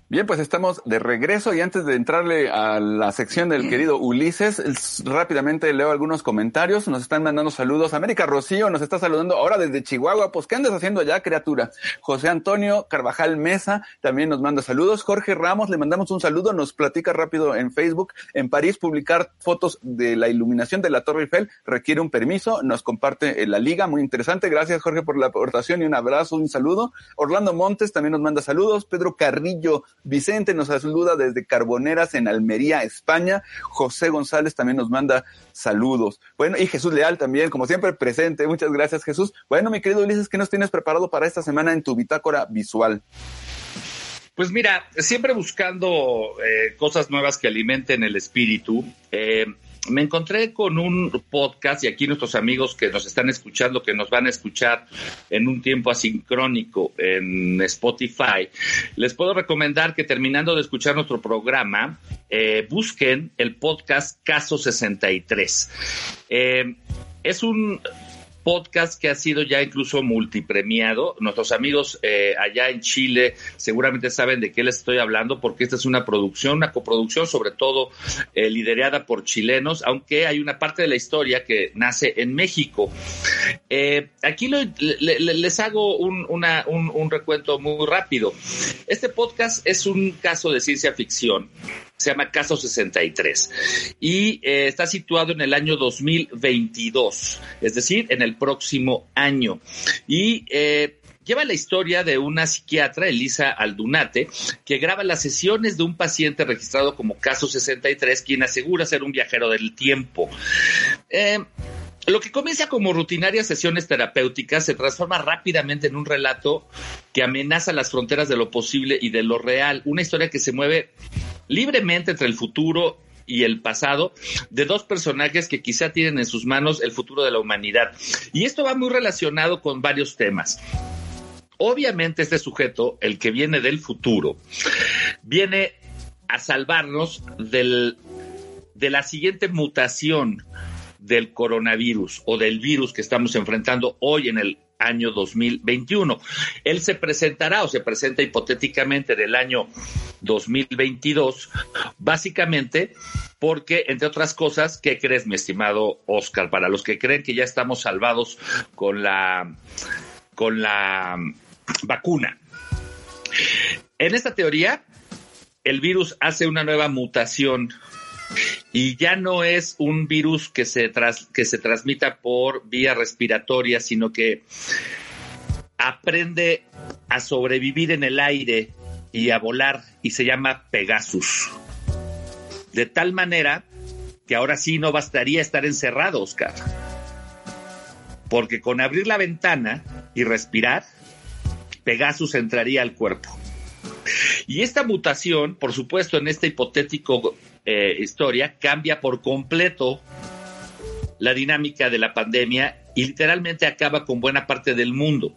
Bien, pues estamos de regreso y antes de entrarle a la sección del querido Ulises, rápidamente leo algunos comentarios. Nos están mandando saludos. América Rocío nos está saludando ahora desde Chihuahua. Pues, ¿qué andas haciendo allá, criatura? José Antonio Carvajal Mesa también nos manda saludos. Jorge Ramos, le mandamos un saludo. Nos platica rápido en Facebook. En París, publicar fotos de la iluminación de la Torre Eiffel requiere un permiso. Nos comparte en la liga. Muy interesante. Gracias, Jorge, por la aportación y un abrazo, un saludo. Orlando Montes también nos manda saludos. Pedro Carrillo Vicente nos saluda desde Carboneras en Almería, España. José González también nos manda saludos. Bueno, y Jesús Leal también, como siempre, presente. Muchas gracias, Jesús. Bueno, mi querido Ulises, ¿qué nos tienes preparado para esta semana en tu bitácora visual?
Pues mira, siempre buscando eh, cosas nuevas que alimenten el espíritu. eh, me encontré con un podcast y aquí nuestros amigos que nos están escuchando, que nos van a escuchar en un tiempo asincrónico en Spotify, les puedo recomendar que terminando de escuchar nuestro programa, eh, busquen el podcast Caso 63. Eh, es un podcast que ha sido ya incluso multipremiado. Nuestros amigos eh, allá en Chile seguramente saben de qué les estoy hablando porque esta es una producción, una coproducción sobre todo eh, liderada por chilenos, aunque hay una parte de la historia que nace en México. Eh, aquí les hago un, recuento muy rápido. Este podcast es un caso de ciencia ficción se llama Caso 63 y eh, está situado en el año 2022, es decir, en el próximo año. Y eh, lleva la historia de una psiquiatra, Elisa Aldunate, que graba las sesiones de un paciente registrado como caso 63, quien asegura ser un viajero del tiempo. Eh, lo que comienza como rutinarias sesiones terapéuticas se transforma rápidamente en un relato que amenaza las fronteras de lo posible y de lo real, una historia que se mueve libremente entre el futuro y el pasado de dos personajes que quizá tienen en sus manos el futuro de la humanidad. Y esto va muy relacionado con varios temas. Obviamente este sujeto, el que viene del futuro, viene a salvarnos del, de la siguiente mutación del coronavirus o del virus que estamos enfrentando hoy en el año 2021. Él se presentará o se presenta hipotéticamente del año 2022, básicamente porque, entre otras cosas, ¿qué crees, mi estimado Oscar? Para los que creen que ya estamos salvados con la, con la vacuna. En esta teoría, el virus hace una nueva mutación y ya no es un virus que se, que se transmita por vía respiratoria, sino que aprende a sobrevivir en el aire y a volar y se llama Pegasus. De tal manera que ahora sí no bastaría estar encerrado, Oscar. Porque con abrir la ventana y respirar, Pegasus entraría al cuerpo. Y esta mutación, por supuesto, en este hipotético eh, historia cambia por completo la dinámica de la pandemia y literalmente acaba con buena parte del mundo.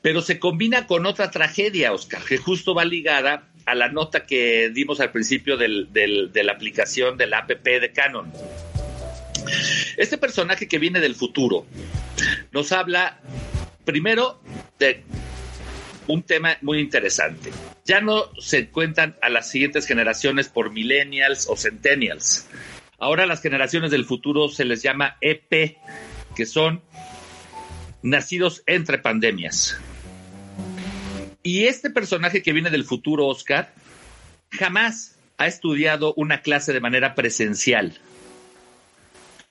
Pero se combina con otra tragedia, Oscar, que justo va ligada a la nota que dimos al principio de la aplicación de la APP de Canon. Este personaje que viene del futuro nos habla primero de un tema muy interesante. Ya no se cuentan a las siguientes generaciones por millennials o centennials. Ahora las generaciones del futuro se les llama EP, que son nacidos entre pandemias. Y este personaje que viene del futuro, Oscar, jamás ha estudiado una clase de manera presencial.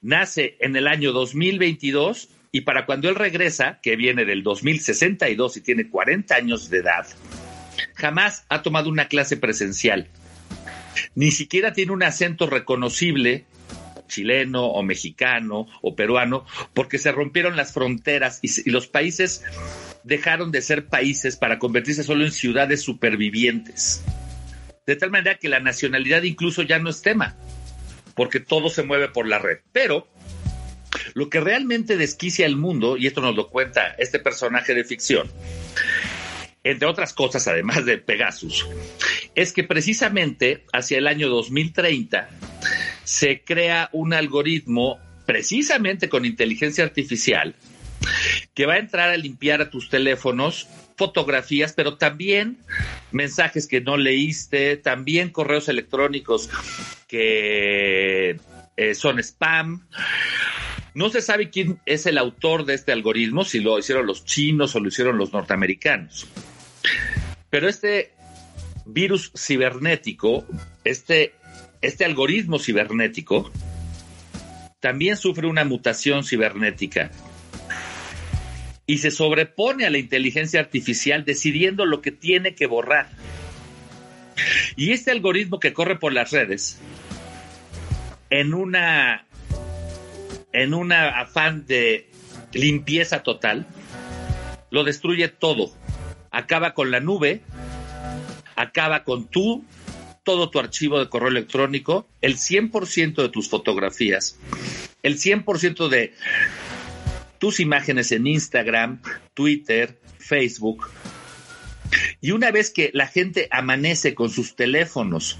Nace en el año 2022 y para cuando él regresa, que viene del 2062 y tiene 40 años de edad, jamás ha tomado una clase presencial. Ni siquiera tiene un acento reconocible chileno o mexicano o peruano, porque se rompieron las fronteras y, los países dejaron de ser países para convertirse solo en ciudades supervivientes. De tal manera que la nacionalidad incluso ya no es tema, porque todo se mueve por la red. Pero lo que realmente desquicia el mundo, y esto nos lo cuenta este personaje de ficción, entre otras cosas, además de Pegasus, es que precisamente hacia el año 2030 se crea un algoritmo precisamente con inteligencia artificial que va a entrar a limpiar a tus teléfonos fotografías, pero también mensajes que no leíste, también correos electrónicos que eh, son spam, no se sabe quién es el autor de este algoritmo, si lo hicieron los chinos o lo hicieron los norteamericanos. Pero este virus cibernético, este, este algoritmo cibernético, también sufre una mutación cibernética y se sobrepone a la inteligencia artificial decidiendo lo que tiene que borrar. Y este algoritmo que corre por las redes, en una en un afán de limpieza total, lo destruye todo. Acaba con la nube, acaba con tú, todo tu archivo de correo electrónico, el 100% de tus fotografías, el 100% de tus imágenes en Instagram, Twitter, Facebook. Y una vez que la gente amanece con sus teléfonos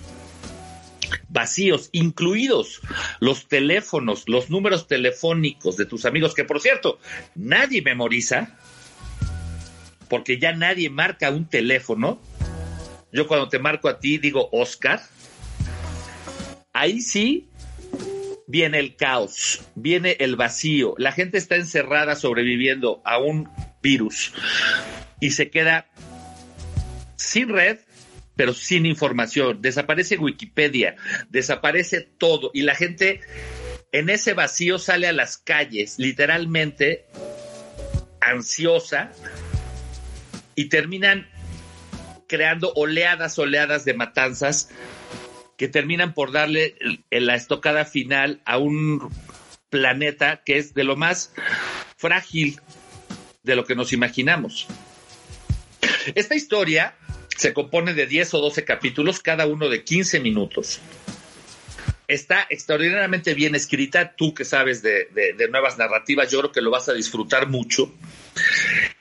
vacíos, incluidos los teléfonos, los números telefónicos de tus amigos, que por cierto, nadie memoriza, porque ya nadie marca un teléfono. Yo cuando te marco a ti digo Oscar. Ahí sí viene el caos, viene el vacío. La gente está encerrada sobreviviendo a un virus y se queda sin red, pero sin información. Desaparece Wikipedia, desaparece todo y la gente en ese vacío sale a las calles, literalmente ansiosa, y terminan creando oleadas, oleadas de matanzas que terminan por darle la estocada final a un planeta que es de lo más frágil de lo que nos imaginamos. Esta historia se compone de 10 o 12 capítulos, cada uno de 15 minutos. Está extraordinariamente bien escrita. Tú que sabes de, nuevas narrativas, yo creo que lo vas a disfrutar mucho.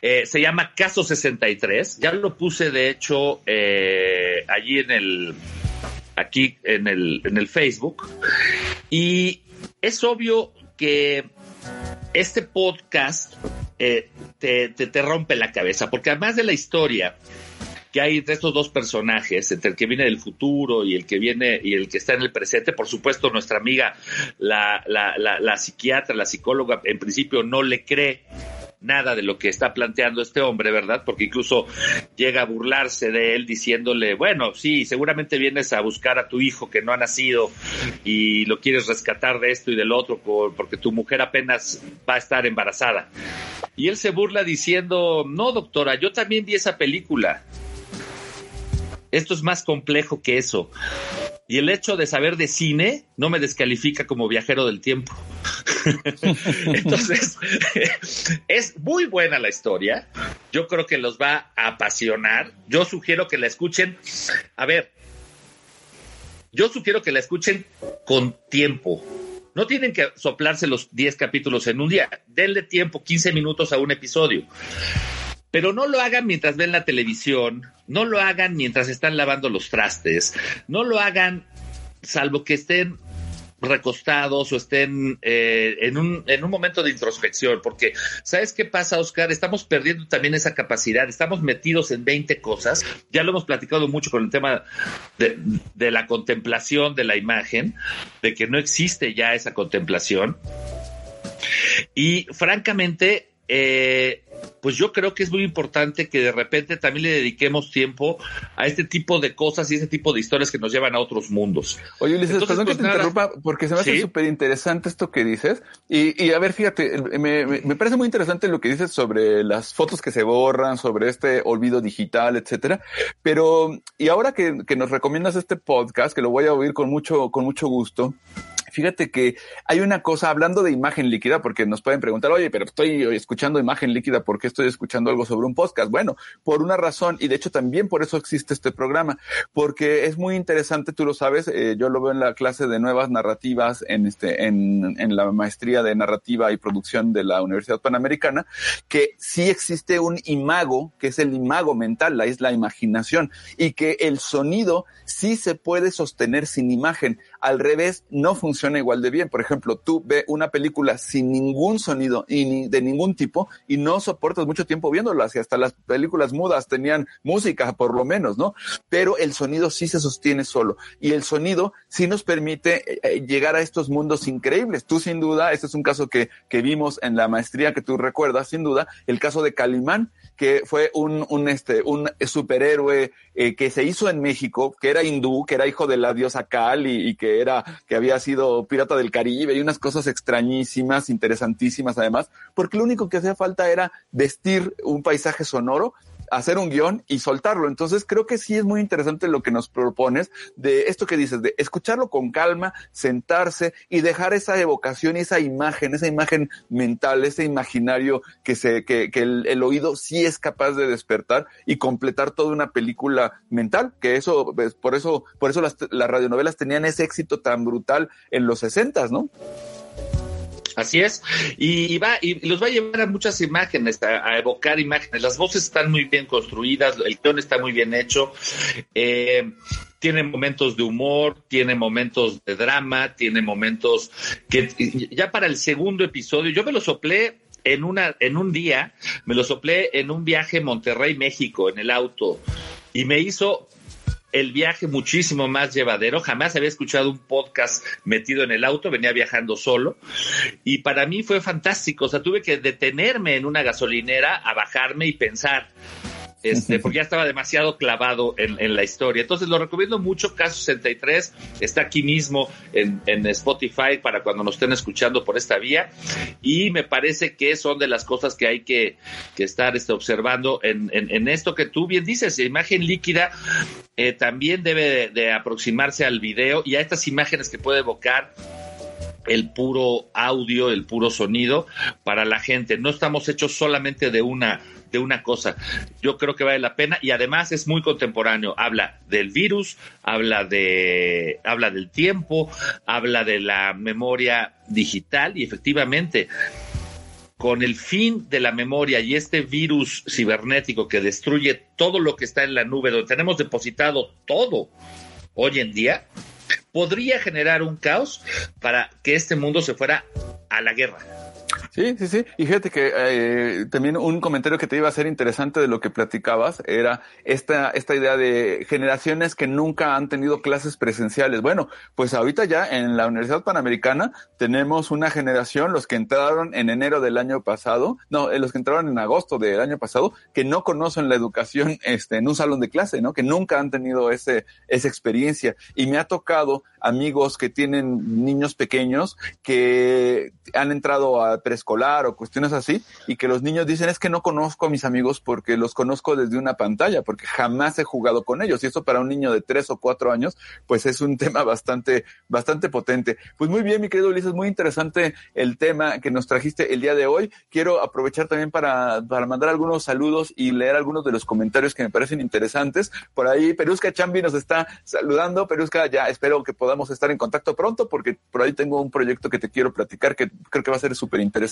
Eh, se llama Caso 63. Ya lo puse, de hecho, eh, allí en el, aquí en el, en el Facebook. Y es obvio que este podcast eh, te, te, rompe la cabeza, porque además de la historia que hay entre estos dos personajes, entre el que viene del futuro y el que viene y el que está en el presente, por supuesto nuestra amiga, la, la, la, la psiquiatra, la psicóloga, en principio no le cree nada de lo que está planteando este hombre, ¿verdad? Porque incluso llega a burlarse de él diciéndole, bueno, sí, seguramente vienes a buscar a tu hijo que no ha nacido y lo quieres rescatar de esto y del otro porque tu mujer apenas va a estar embarazada. Y él se burla diciendo, no, doctora, yo también vi esa película. Esto es más complejo que eso. Y el hecho de saber de cine no me descalifica como viajero del tiempo. Entonces, es muy buena la historia. Yo creo que los va a apasionar. Yo sugiero que la escuchen. A ver, yo sugiero que la escuchen con tiempo. No tienen que soplarse los 10 capítulos en un día. Denle tiempo, 15 minutos a un episodio. Pero no lo hagan mientras ven la televisión, no lo hagan mientras están lavando los trastes, no lo hagan salvo que estén recostados o estén eh, en, un, en un momento de introspección, porque ¿sabes qué pasa, Oscar? Estamos perdiendo también esa capacidad, estamos metidos en 20 cosas, ya lo hemos platicado mucho con el tema de, de la contemplación de la imagen, de que no existe ya esa contemplación. Y francamente, eh, pues yo creo que es muy importante que de repente también le dediquemos tiempo a este tipo de cosas y este tipo de historias que nos llevan a otros mundos.
Oye, Ulises, perdón que pues te interrumpa, porque se me hace súper interesante esto que dices. Y, y a ver, fíjate, me, me, parece muy interesante lo que dices sobre las fotos que se borran, sobre este olvido digital, etcétera. Pero, y ahora que, que nos recomiendas este podcast, que lo voy a oír con mucho, con mucho gusto, Fíjate que hay una cosa, hablando de imagen líquida, porque nos pueden preguntar, oye, pero estoy escuchando imagen líquida, ¿por qué estoy escuchando algo sobre un podcast? Bueno, por una razón, y de hecho también por eso existe este programa, porque es muy interesante, tú lo sabes, eh, yo lo veo en la clase de nuevas narrativas en este, en, en la maestría de narrativa y producción de la Universidad Panamericana, que sí existe un imago, que es el imago mental, la es la imaginación, y que el sonido sí se puede sostener sin imagen. Al revés, no funciona igual de bien. Por ejemplo, tú ve una película sin ningún sonido y ni de ningún tipo y no soportas mucho tiempo viéndolas y hasta las películas mudas tenían música por lo menos, ¿no? Pero el sonido sí se sostiene solo y el sonido sí nos permite eh, eh, llegar a estos mundos increíbles. Tú sin duda, este es un caso que, que vimos en la maestría que tú recuerdas, sin duda, el caso de Calimán, que fue un, este, un superhéroe eh, que se hizo en México, que era hindú, que era hijo de la diosa Kali y que era, que había sido pirata del Caribe y unas cosas extrañísimas, interesantísimas además, porque lo único que hacía falta era vestir un paisaje sonoro hacer un guion y soltarlo. Entonces creo que sí es muy interesante lo que nos propones de esto que dices, de escucharlo con calma, sentarse y dejar esa evocación y esa imagen, esa imagen mental, ese imaginario que se, que, que el, el, oído sí es capaz de despertar y completar toda una película mental, que eso, pues, por eso, por eso las, las radionovelas tenían ese éxito tan brutal en los sesentas, ¿no?
Así es, y, va y los va a llevar a muchas imágenes, a, evocar imágenes. Las voces están muy bien construidas, el guion está muy bien hecho. Eh, tiene momentos de humor, tiene momentos de drama, tiene momentos que ya para el segundo episodio, yo me lo soplé en una, en un día, me lo soplé en un viaje Monterrey, México, en el auto, y me hizo el viaje muchísimo más llevadero. Jamás había escuchado un podcast metido en el auto, venía viajando solo. Y para mí fue fantástico. O sea, tuve que detenerme en una gasolinera a bajarme y pensar este, porque ya estaba demasiado clavado en, la historia. Entonces lo recomiendo mucho, Caso 63, está aquí mismo en, Spotify para cuando nos estén escuchando por esta vía y me parece que son de las cosas que hay que, estar este, observando en, esto que tú bien dices, imagen líquida eh, también debe de aproximarse al video y a estas imágenes que puede evocar el puro audio, el puro sonido para la gente. No estamos hechos solamente de una de una cosa. Yo creo que vale la pena y además es muy contemporáneo. Habla del virus, habla de habla del tiempo, habla de la memoria digital y efectivamente con el fin de la memoria y este virus cibernético que destruye todo lo que está en la nube, donde tenemos depositado todo hoy en día, podría generar un caos para que este mundo se fuera a la guerra.
Sí, sí, sí. Y fíjate que eh, también un comentario que te iba a ser interesante de lo que platicabas era esta, esta idea de generaciones que nunca han tenido clases presenciales. Bueno, pues ahorita ya en la Universidad Panamericana tenemos una generación, los que entraron en enero del año pasado, no, eh, los que entraron en agosto del año pasado, que no conocen la educación este, en un salón de clase, ¿no? Que nunca han tenido ese, esa experiencia. Y me ha tocado amigos que tienen niños pequeños que han entrado a preescolar o cuestiones así y que los niños dicen es que no conozco a mis amigos porque los conozco desde una pantalla, porque jamás he jugado con ellos. Y eso para un niño de tres o cuatro años, pues es un tema bastante, bastante potente. Pues muy bien, mi querido Ulises, muy interesante el tema que nos trajiste el día de hoy. Quiero aprovechar también para, para mandar algunos saludos y leer algunos de los comentarios que me parecen interesantes. Por ahí, Perusca Chambi nos está saludando. Perusca, ya espero que podamos estar en contacto pronto porque por ahí tengo un proyecto que te quiero platicar que creo que va a ser súper interesante.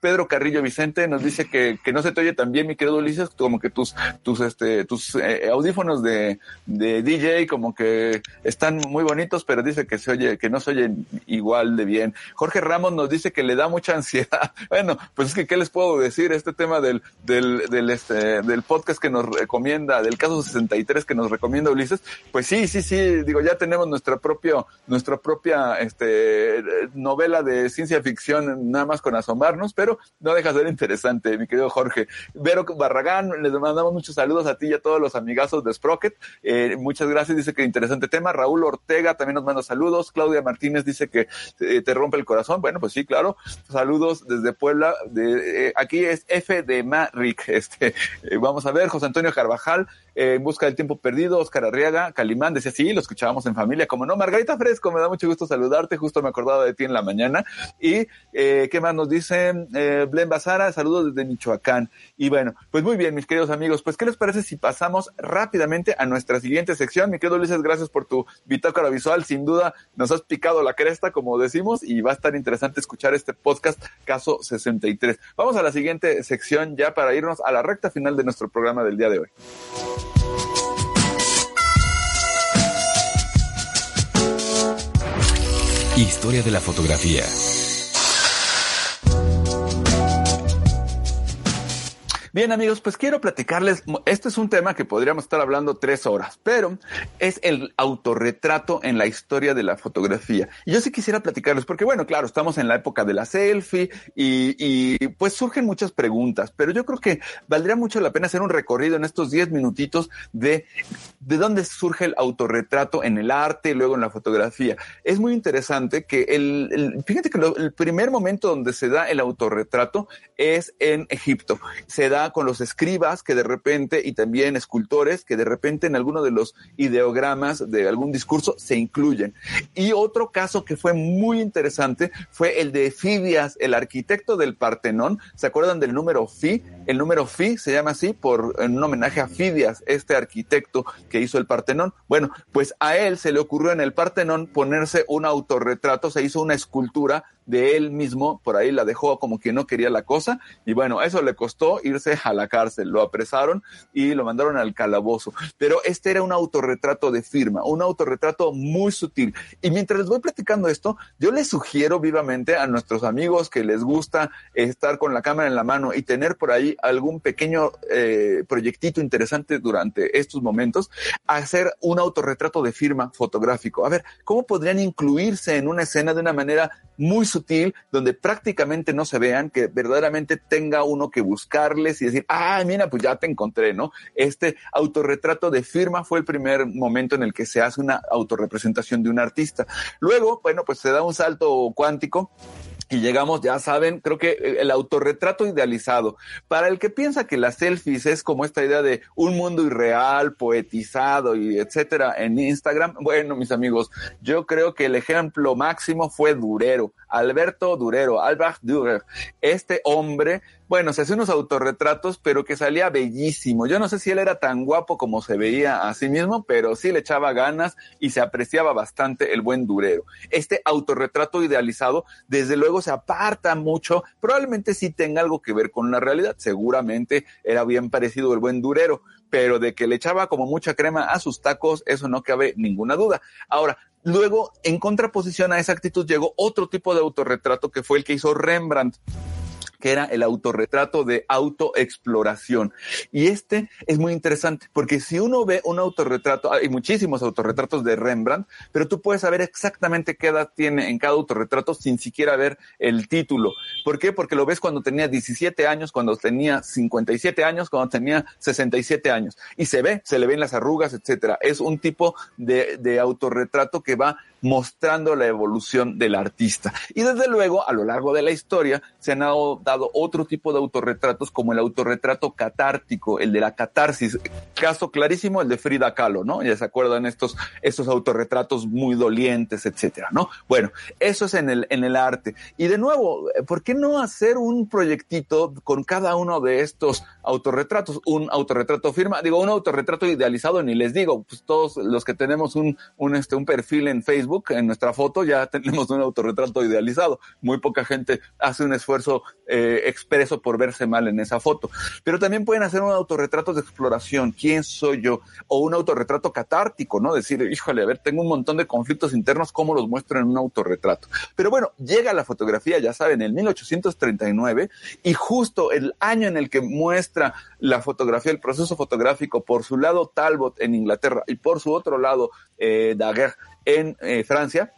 Pedro Carrillo Vicente nos dice que, no se te oye tan bien, mi querido Ulises, como que tus, tus, este, tus eh, audífonos de, de DJ como que están muy bonitos, pero dice que se oye, que no se oyen igual de bien. Jorge Ramos nos dice que le da mucha ansiedad. Bueno, pues es que, ¿qué les puedo decir? Este tema del, del, este, del podcast que nos recomienda, del caso 63 que nos recomienda Ulises, pues sí, sí, sí, digo, ya tenemos nuestra propia, nuestra propia, este, novela de ciencia ficción nada más con asomarnos, pero no deja de ser interesante, mi querido Jorge. Vero Barragán, les mandamos muchos saludos a ti y a todos los amigazos de Sprocket. Eh, muchas gracias, dice que interesante tema. Raúl Ortega también nos manda saludos. Claudia Martínez dice que eh, te rompe el corazón. Bueno, pues sí, claro. Saludos desde Puebla. Eh, aquí es F de Maric. Este, vamos a ver, José Antonio Carvajal, en busca del tiempo perdido, Oscar Arriaga, Calimán, decía sí, lo escuchábamos en familia, como no, Margarita Fresco, me da mucho gusto saludarte, justo me acordaba de ti en la mañana. Y, ¿qué más nos dicen? Eh, Blen Bazara, saludos desde Michoacán. Y bueno, pues muy bien, mis queridos amigos, pues, ¿qué les parece si pasamos rápidamente a nuestra siguiente sección? Mi querido Ulises, gracias por tu bitácora visual, sin duda nos has picado la cresta, como decimos, y va a estar interesante escuchar este podcast, caso 63. Vamos a la siguiente sección ya para irnos a la recta final de nuestro programa del día de hoy.
Historia de la fotografía.
Bien amigos, pues quiero platicarles, este es un tema que podríamos estar hablando tres horas, pero es el autorretrato en la historia de la fotografía. Y yo sí quisiera platicarles, porque bueno, claro, estamos en la época de la selfie y, pues surgen muchas preguntas, pero yo creo que valdría mucho la pena hacer un recorrido en estos diez minutitos de de dónde surge el autorretrato en el arte y luego en la fotografía. Es muy interesante que el, fíjate que el primer momento donde se da el autorretrato es en Egipto. Se da con los escribas que de repente, y también escultores, que de repente en alguno de los ideogramas de algún discurso se incluyen. Y otro caso que fue muy interesante fue el de Fidias, el arquitecto del Partenón. ¿Se acuerdan del número Fi? El número Fi se llama así por en un homenaje a Fidias, este arquitecto que hizo el Partenón. Bueno, pues a él se le ocurrió en el Partenón ponerse un autorretrato, se hizo una escultura de él mismo, por ahí la dejó como que no quería la cosa, y bueno, eso le costó irse a la cárcel, lo apresaron y lo mandaron al calabozo. Pero este era un autorretrato de firma, un autorretrato muy sutil. Y mientras les voy platicando esto, yo les sugiero vivamente a nuestros amigos que les gusta estar con la cámara en la mano y tener por ahí algún pequeño eh, proyectito interesante durante estos momentos, hacer un autorretrato de firma fotográfico. A ver, ¿cómo podrían incluirse en una escena de una manera muy sutil, donde prácticamente no se vean, que verdaderamente tenga uno que buscarles y decir, ah, mira, pues ya te encontré, ¿no? Este autorretrato de firma fue el primer momento en el que se hace una autorrepresentación de un artista. Luego, bueno, pues se da un salto cuántico y llegamos, ya saben, creo que el autorretrato idealizado. Para el que piensa que las selfies es como esta idea de un mundo irreal, poetizado y etcétera en Instagram, bueno, mis amigos, yo creo que el ejemplo máximo fue Durero, Alberto Durero, Albert Dürer. Este hombre bueno, se hacía unos autorretratos, pero que salía bellísimo. Yo no sé si él era tan guapo como se veía a sí mismo, pero sí le echaba ganas y se apreciaba bastante el buen durero. Este autorretrato idealizado, desde luego, se aparta mucho. Probablemente sí tenga algo que ver con la realidad. Seguramente era bien parecido el buen durero, pero de que le echaba como mucha crema a sus tacos, eso no cabe ninguna duda. Ahora, luego, en contraposición a esa actitud, llegó otro tipo de autorretrato que fue el que hizo Rembrandt que era el autorretrato de autoexploración. Y este es muy interesante, porque si uno ve un autorretrato, hay muchísimos autorretratos de Rembrandt, pero tú puedes saber exactamente qué edad tiene en cada autorretrato sin siquiera ver el título. ¿Por qué? Porque lo ves cuando tenía 17 años, cuando tenía 57 años, cuando tenía 67 años. Y se ve, se le ven las arrugas, etcétera. Es un tipo de, de autorretrato que va mostrando la evolución del artista. Y desde luego, a lo largo de la historia, se han dado, otro tipo de autorretratos, como el autorretrato catártico, el de la catarsis. Caso clarísimo, el de Frida Kahlo, ¿no? Ya se acuerdan estos, estos autorretratos muy dolientes, etcétera, ¿no? Bueno, eso es en el, en el arte. Y de nuevo, ¿por qué no hacer un proyectito con cada uno de estos autorretratos? Un autorretrato firma, digo, un autorretrato idealizado, ni les digo, pues todos los que tenemos un, un, este, un perfil en Facebook, en nuestra foto, ya tenemos un autorretrato idealizado. Muy poca gente hace un esfuerzo eh, expreso por verse mal en esa foto. Pero también pueden hacer un autorretrato de exploración. ¿Quién soy yo? O un autorretrato catártico, ¿no? Decir, híjole, a ver, tengo un montón de conflictos internos, ¿cómo los muestro en un autorretrato? Pero bueno, llega la fotografía, ya saben, en 1839 y justo el año en el que muestra la fotografía, el proceso fotográfico, por su lado Talbot en Inglaterra y por su otro lado eh, Daguerre en eh, Francia,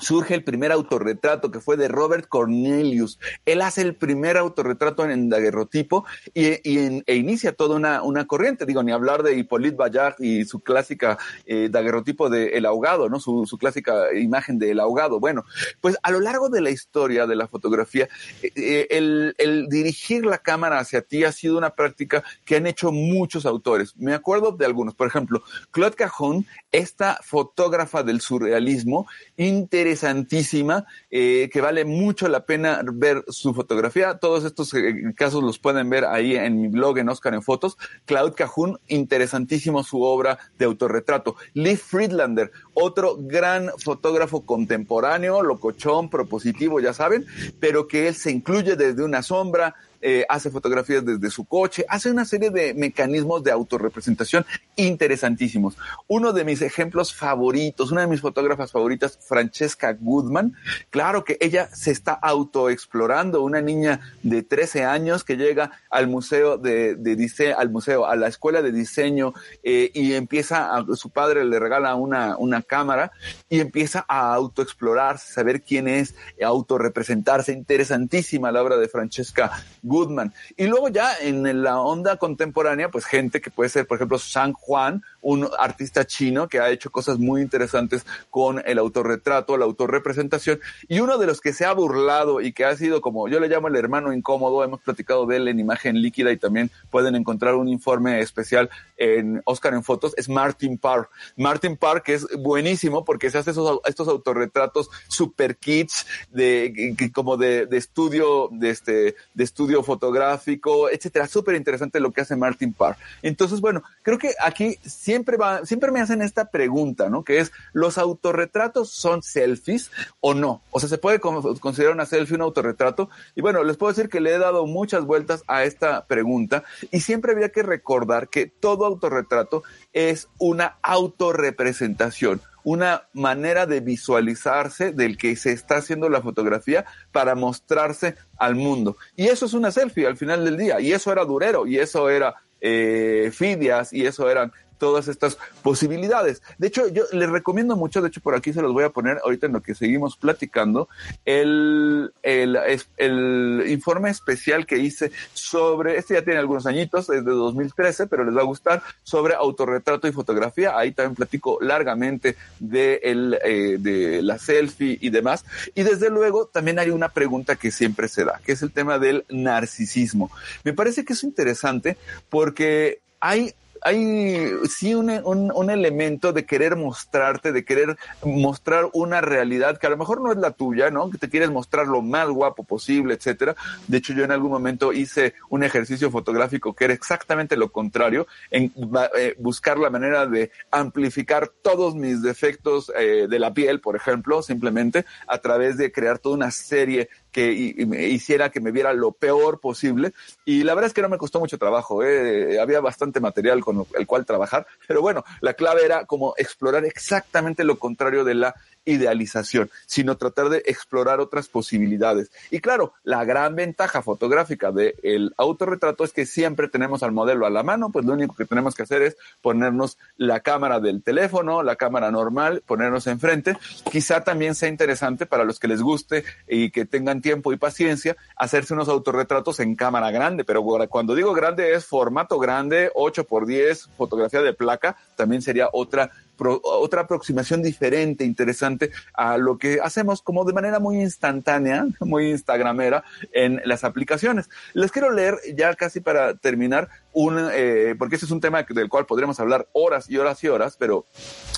surge el primer autorretrato que fue de Robert Cornelius. Él hace el primer autorretrato en daguerrotipo y, y e inicia toda una, una, corriente. Digo, ni hablar de Hippolyte Bayard y su clásica eh, daguerrotipo de El ahogado, ¿no? Su, clásica imagen de El ahogado. Bueno, pues a lo largo de la historia de la fotografía, eh, el, el dirigir la cámara hacia ti ha sido una práctica que han hecho muchos autores. Me acuerdo de algunos. Por ejemplo, Claude Cajón, esta fotógrafa del surrealismo, interesantísima, eh, que vale mucho la pena ver su fotografía. Todos estos eh, casos los pueden ver ahí en mi blog en Oscar en Fotos. Claude Cajun, interesantísimo su obra de autorretrato. Lee Friedlander, otro gran fotógrafo contemporáneo, locochón, propositivo, ya saben, pero que él se incluye desde una sombra, eh, hace fotografías desde su coche, hace una serie de mecanismos de autorrepresentación interesantísimos. Uno de mis ejemplos favoritos, una de mis fotógrafas favoritas, Francesca Goodman, claro que ella se está autoexplorando, una niña de 13 años que llega al museo de, de diseño, al museo, a la escuela de diseño eh, y empieza, su padre le regala una, una cámara y empieza a autoexplorarse, saber quién es, autorrepresentarse, interesantísima la obra de Francesca Goodman. Y luego ya en la onda contemporánea, pues gente que puede ser, por ejemplo, San Juan, un artista chino que ha hecho cosas muy interesantes con el autorretrato, la autorrepresentación, y uno de los que se ha burlado y que ha sido como yo le llamo el hermano incómodo, hemos platicado de él en imagen líquida y también pueden encontrar un informe especial en Oscar en Fotos, es Martin Parr. Martin Parr, que es buenísimo porque se hace esos, estos autorretratos super kits de, como de, de estudio, de este, de estudio fotográfico, etcétera. Súper interesante lo que hace Martin Parr. Entonces, bueno, creo que aquí sí siempre va, siempre me hacen esta pregunta, ¿no? Que es, ¿los autorretratos son selfies o no? O sea, ¿se puede considerar una selfie un autorretrato? Y bueno, les puedo decir que le he dado muchas vueltas a esta pregunta y siempre había que recordar que todo autorretrato es una autorrepresentación una manera de visualizarse del que se está haciendo la fotografía para mostrarse al mundo. Y eso es una selfie al final del día. Y eso era Durero, y eso era eh, Fidias, y eso eran todas estas posibilidades. De hecho, yo les recomiendo mucho, de hecho por aquí se los voy a poner ahorita en lo que seguimos platicando, el, el, informe especial que hice sobre, este ya tiene algunos añitos, es de 2013, pero les va a gustar, sobre autorretrato y fotografía. Ahí también platico largamente de, el, eh, de la selfie y demás. Y desde luego también hay una pregunta que siempre se da, que es el tema del narcisismo. Me parece que es interesante porque hay hay sí un, un, elemento de querer mostrarte, de querer mostrar una realidad que a lo mejor no es la tuya, ¿no? Que te quieres mostrar lo más guapo posible, etcétera. De hecho, yo en algún momento hice un ejercicio fotográfico que era exactamente lo contrario, en eh, buscar la manera de amplificar todos mis defectos eh, de la piel, por ejemplo, simplemente a través de crear toda una serie que hiciera que me viera lo peor posible. Y la verdad es que no me costó mucho trabajo, ¿eh? había bastante material con el cual trabajar, pero bueno, la clave era como explorar exactamente lo contrario de la idealización, sino tratar de explorar otras posibilidades. Y claro, la gran ventaja fotográfica del autorretrato es que siempre tenemos al modelo a la mano, pues lo único que tenemos que hacer es ponernos la cámara del teléfono, la cámara normal, ponernos enfrente. Quizá también sea interesante para los que les guste y que tengan tiempo y paciencia hacerse unos autorretratos en cámara grande, pero cuando digo grande es formato grande, 8 por 10, fotografía de placa, también sería otra otra aproximación diferente, interesante a lo que hacemos como de manera muy instantánea, muy instagramera en las aplicaciones. Les quiero leer ya casi para terminar un, eh, porque este es un tema del cual podríamos hablar horas y horas y horas, pero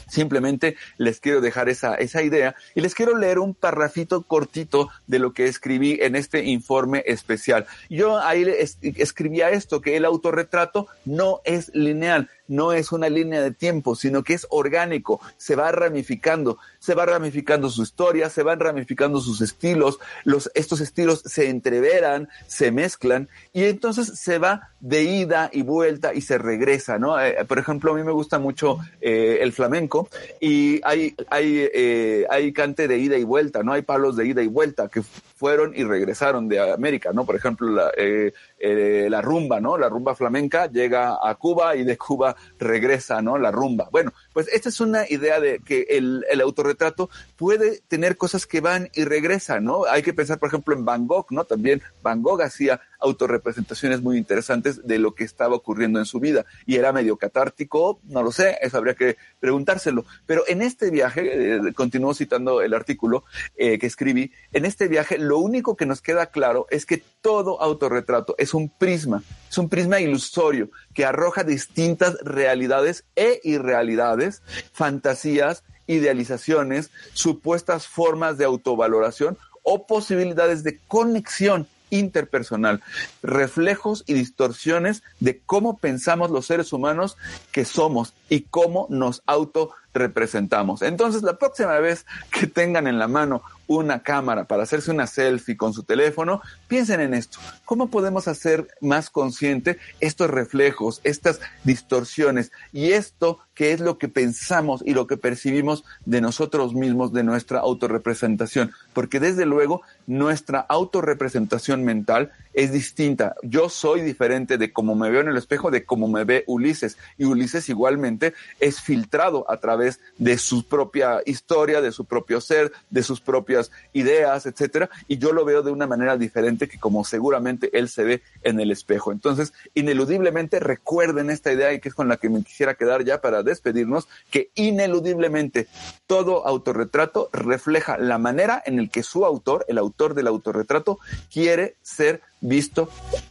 simplemente les quiero dejar esa, esa idea y les quiero leer un parrafito cortito de lo que escribí en este informe especial. Yo ahí escribía esto, que el autorretrato no es lineal, no es una línea de tiempo, sino que es orgánico, se va ramificando, se va ramificando su historia, se van ramificando sus estilos, los, estos estilos se entreveran, se mezclan y entonces se va de ida y vuelta y se regresa, ¿no? Eh, por ejemplo, a mí me gusta mucho eh, el flamenco y hay, hay, eh, hay cante de ida y vuelta, ¿no? Hay palos de ida y vuelta que fueron y regresaron de América, ¿no? Por ejemplo, la, eh, eh, la rumba, ¿no? La rumba flamenca llega a Cuba y de Cuba regresa, ¿no? La rumba. Bueno, pues esta es una idea de que el, el autorretrato puede tener cosas que van y regresan, ¿no? Hay que pensar, por ejemplo, en Van Gogh, ¿no? También Van Gogh hacía autorrepresentaciones muy interesantes de lo que estaba ocurriendo en su vida y era medio catártico, no lo sé, eso habría que preguntárselo. Pero en este viaje, eh, continúo citando el artículo eh, que escribí, en este viaje lo único que nos queda claro es que todo autorretrato es un prisma, es un prisma ilusorio que arroja distintas realidades e irrealidades, fantasías, idealizaciones, supuestas formas de autovaloración o posibilidades de conexión interpersonal, reflejos y distorsiones de cómo pensamos los seres humanos que somos y cómo nos auto representamos. Entonces, la próxima vez que tengan en la mano una cámara para hacerse una selfie con su teléfono, piensen en esto. ¿Cómo podemos hacer más consciente estos reflejos, estas distorsiones y esto que es lo que pensamos y lo que percibimos de nosotros mismos, de nuestra autorrepresentación? Porque desde luego nuestra autorrepresentación mental es distinta. Yo soy diferente de cómo me veo en el espejo, de cómo me ve Ulises. Y Ulises igualmente es filtrado a través de su propia historia, de su propio ser, de sus propias ideas, etcétera. Y yo lo veo de una manera diferente que como seguramente él se ve en el espejo. Entonces, ineludiblemente recuerden esta idea y que es con la que me quisiera quedar ya para despedirnos, que ineludiblemente todo autorretrato refleja la manera en el que su autor, el autor del autorretrato, quiere ser visto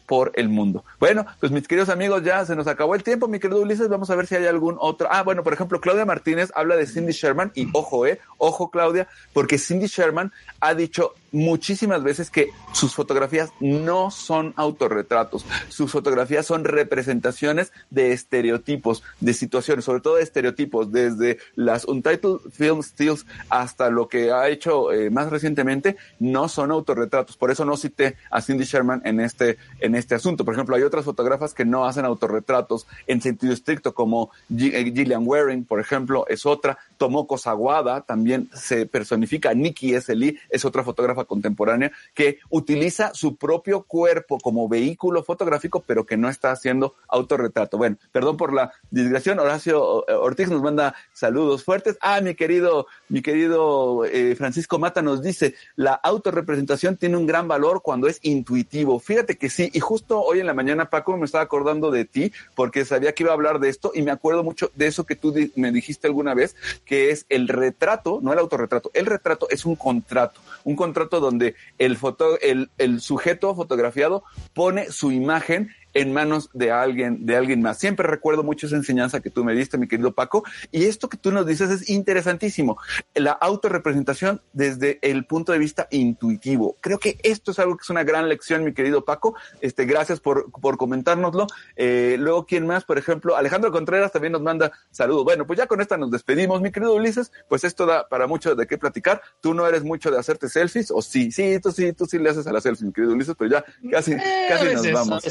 por el mundo. Bueno, pues mis queridos amigos, ya se nos acabó el tiempo, mi querido Ulises, vamos a ver si hay algún otro. Ah, bueno, por ejemplo, Claudia Martínez habla de Cindy Sherman y ojo, eh, ojo Claudia, porque Cindy Sherman ha dicho muchísimas veces que sus fotografías no son autorretratos, sus fotografías son representaciones de estereotipos, de situaciones, sobre todo de estereotipos, desde las Untitled Film Stills hasta lo que ha hecho eh, más recientemente, no son autorretratos. Por eso no cité a Cindy Sherman en este, en este asunto. Por ejemplo, hay otras fotógrafas que no hacen autorretratos en sentido estricto, como eh, Gillian Waring, por ejemplo, es otra. Tomoko Sawada también se personifica. Nikki S. Lee es otra fotógrafa contemporánea que utiliza su propio cuerpo como vehículo fotográfico, pero que no está haciendo autorretrato. Bueno, perdón por la digresión. Horacio eh, Ortiz nos manda saludos fuertes. Ah, mi querido, mi querido eh, Francisco Mata nos dice, la autorrepresentación tiene un gran valor cuando es intuitivo. Fíjate que sí, y justo hoy en la mañana, Paco, me estaba acordando de ti porque sabía que iba a hablar de esto y me acuerdo mucho de eso que tú me dijiste alguna vez, que es el retrato, no el autorretrato, el retrato es un contrato, un contrato donde el, foto, el, el sujeto fotografiado pone su imagen en manos de alguien, de alguien más. Siempre recuerdo mucho esa enseñanza que tú me diste, mi querido Paco, y esto que tú nos dices es interesantísimo. La autorrepresentación desde el punto de vista intuitivo. Creo que esto es algo que es una gran lección, mi querido Paco. Este, gracias por, por comentárnoslo. Eh, luego, ¿quién más? Por ejemplo, Alejandro Contreras también nos manda saludos. Bueno, pues ya con esta nos despedimos, mi querido Ulises. Pues esto da para mucho de qué platicar. Tú no eres mucho de hacerte selfies, o sí, sí, tú sí, tú sí le haces a la selfie, mi querido Ulises, pero ya casi, casi nos vamos.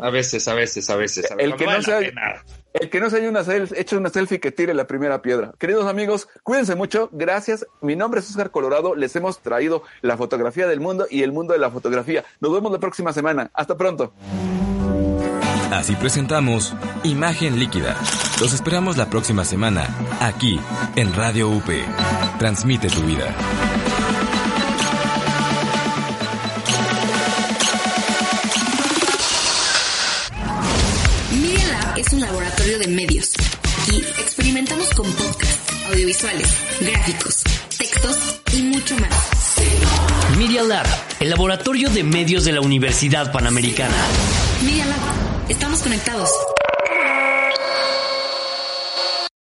A veces, a veces, a veces. a veces.
El que no
vale
sea-. El que no se haya una hecho una selfie que tire la primera piedra. Queridos amigos, cuídense mucho. Gracias. Mi nombre es Oscar Colorado. Les hemos traído la fotografía del mundo y el mundo de la fotografía. Nos vemos la próxima semana. Hasta pronto.
Así presentamos Imagen Líquida. Los esperamos la próxima semana, aquí, en Radio UP. Transmite tu vida.
Laboratorio de medios. Aquí experimentamos con podcasts, audiovisuales, gráficos, textos y mucho más.
Media Lab, el laboratorio de medios de la Universidad Panamericana.
Media Lab, estamos conectados.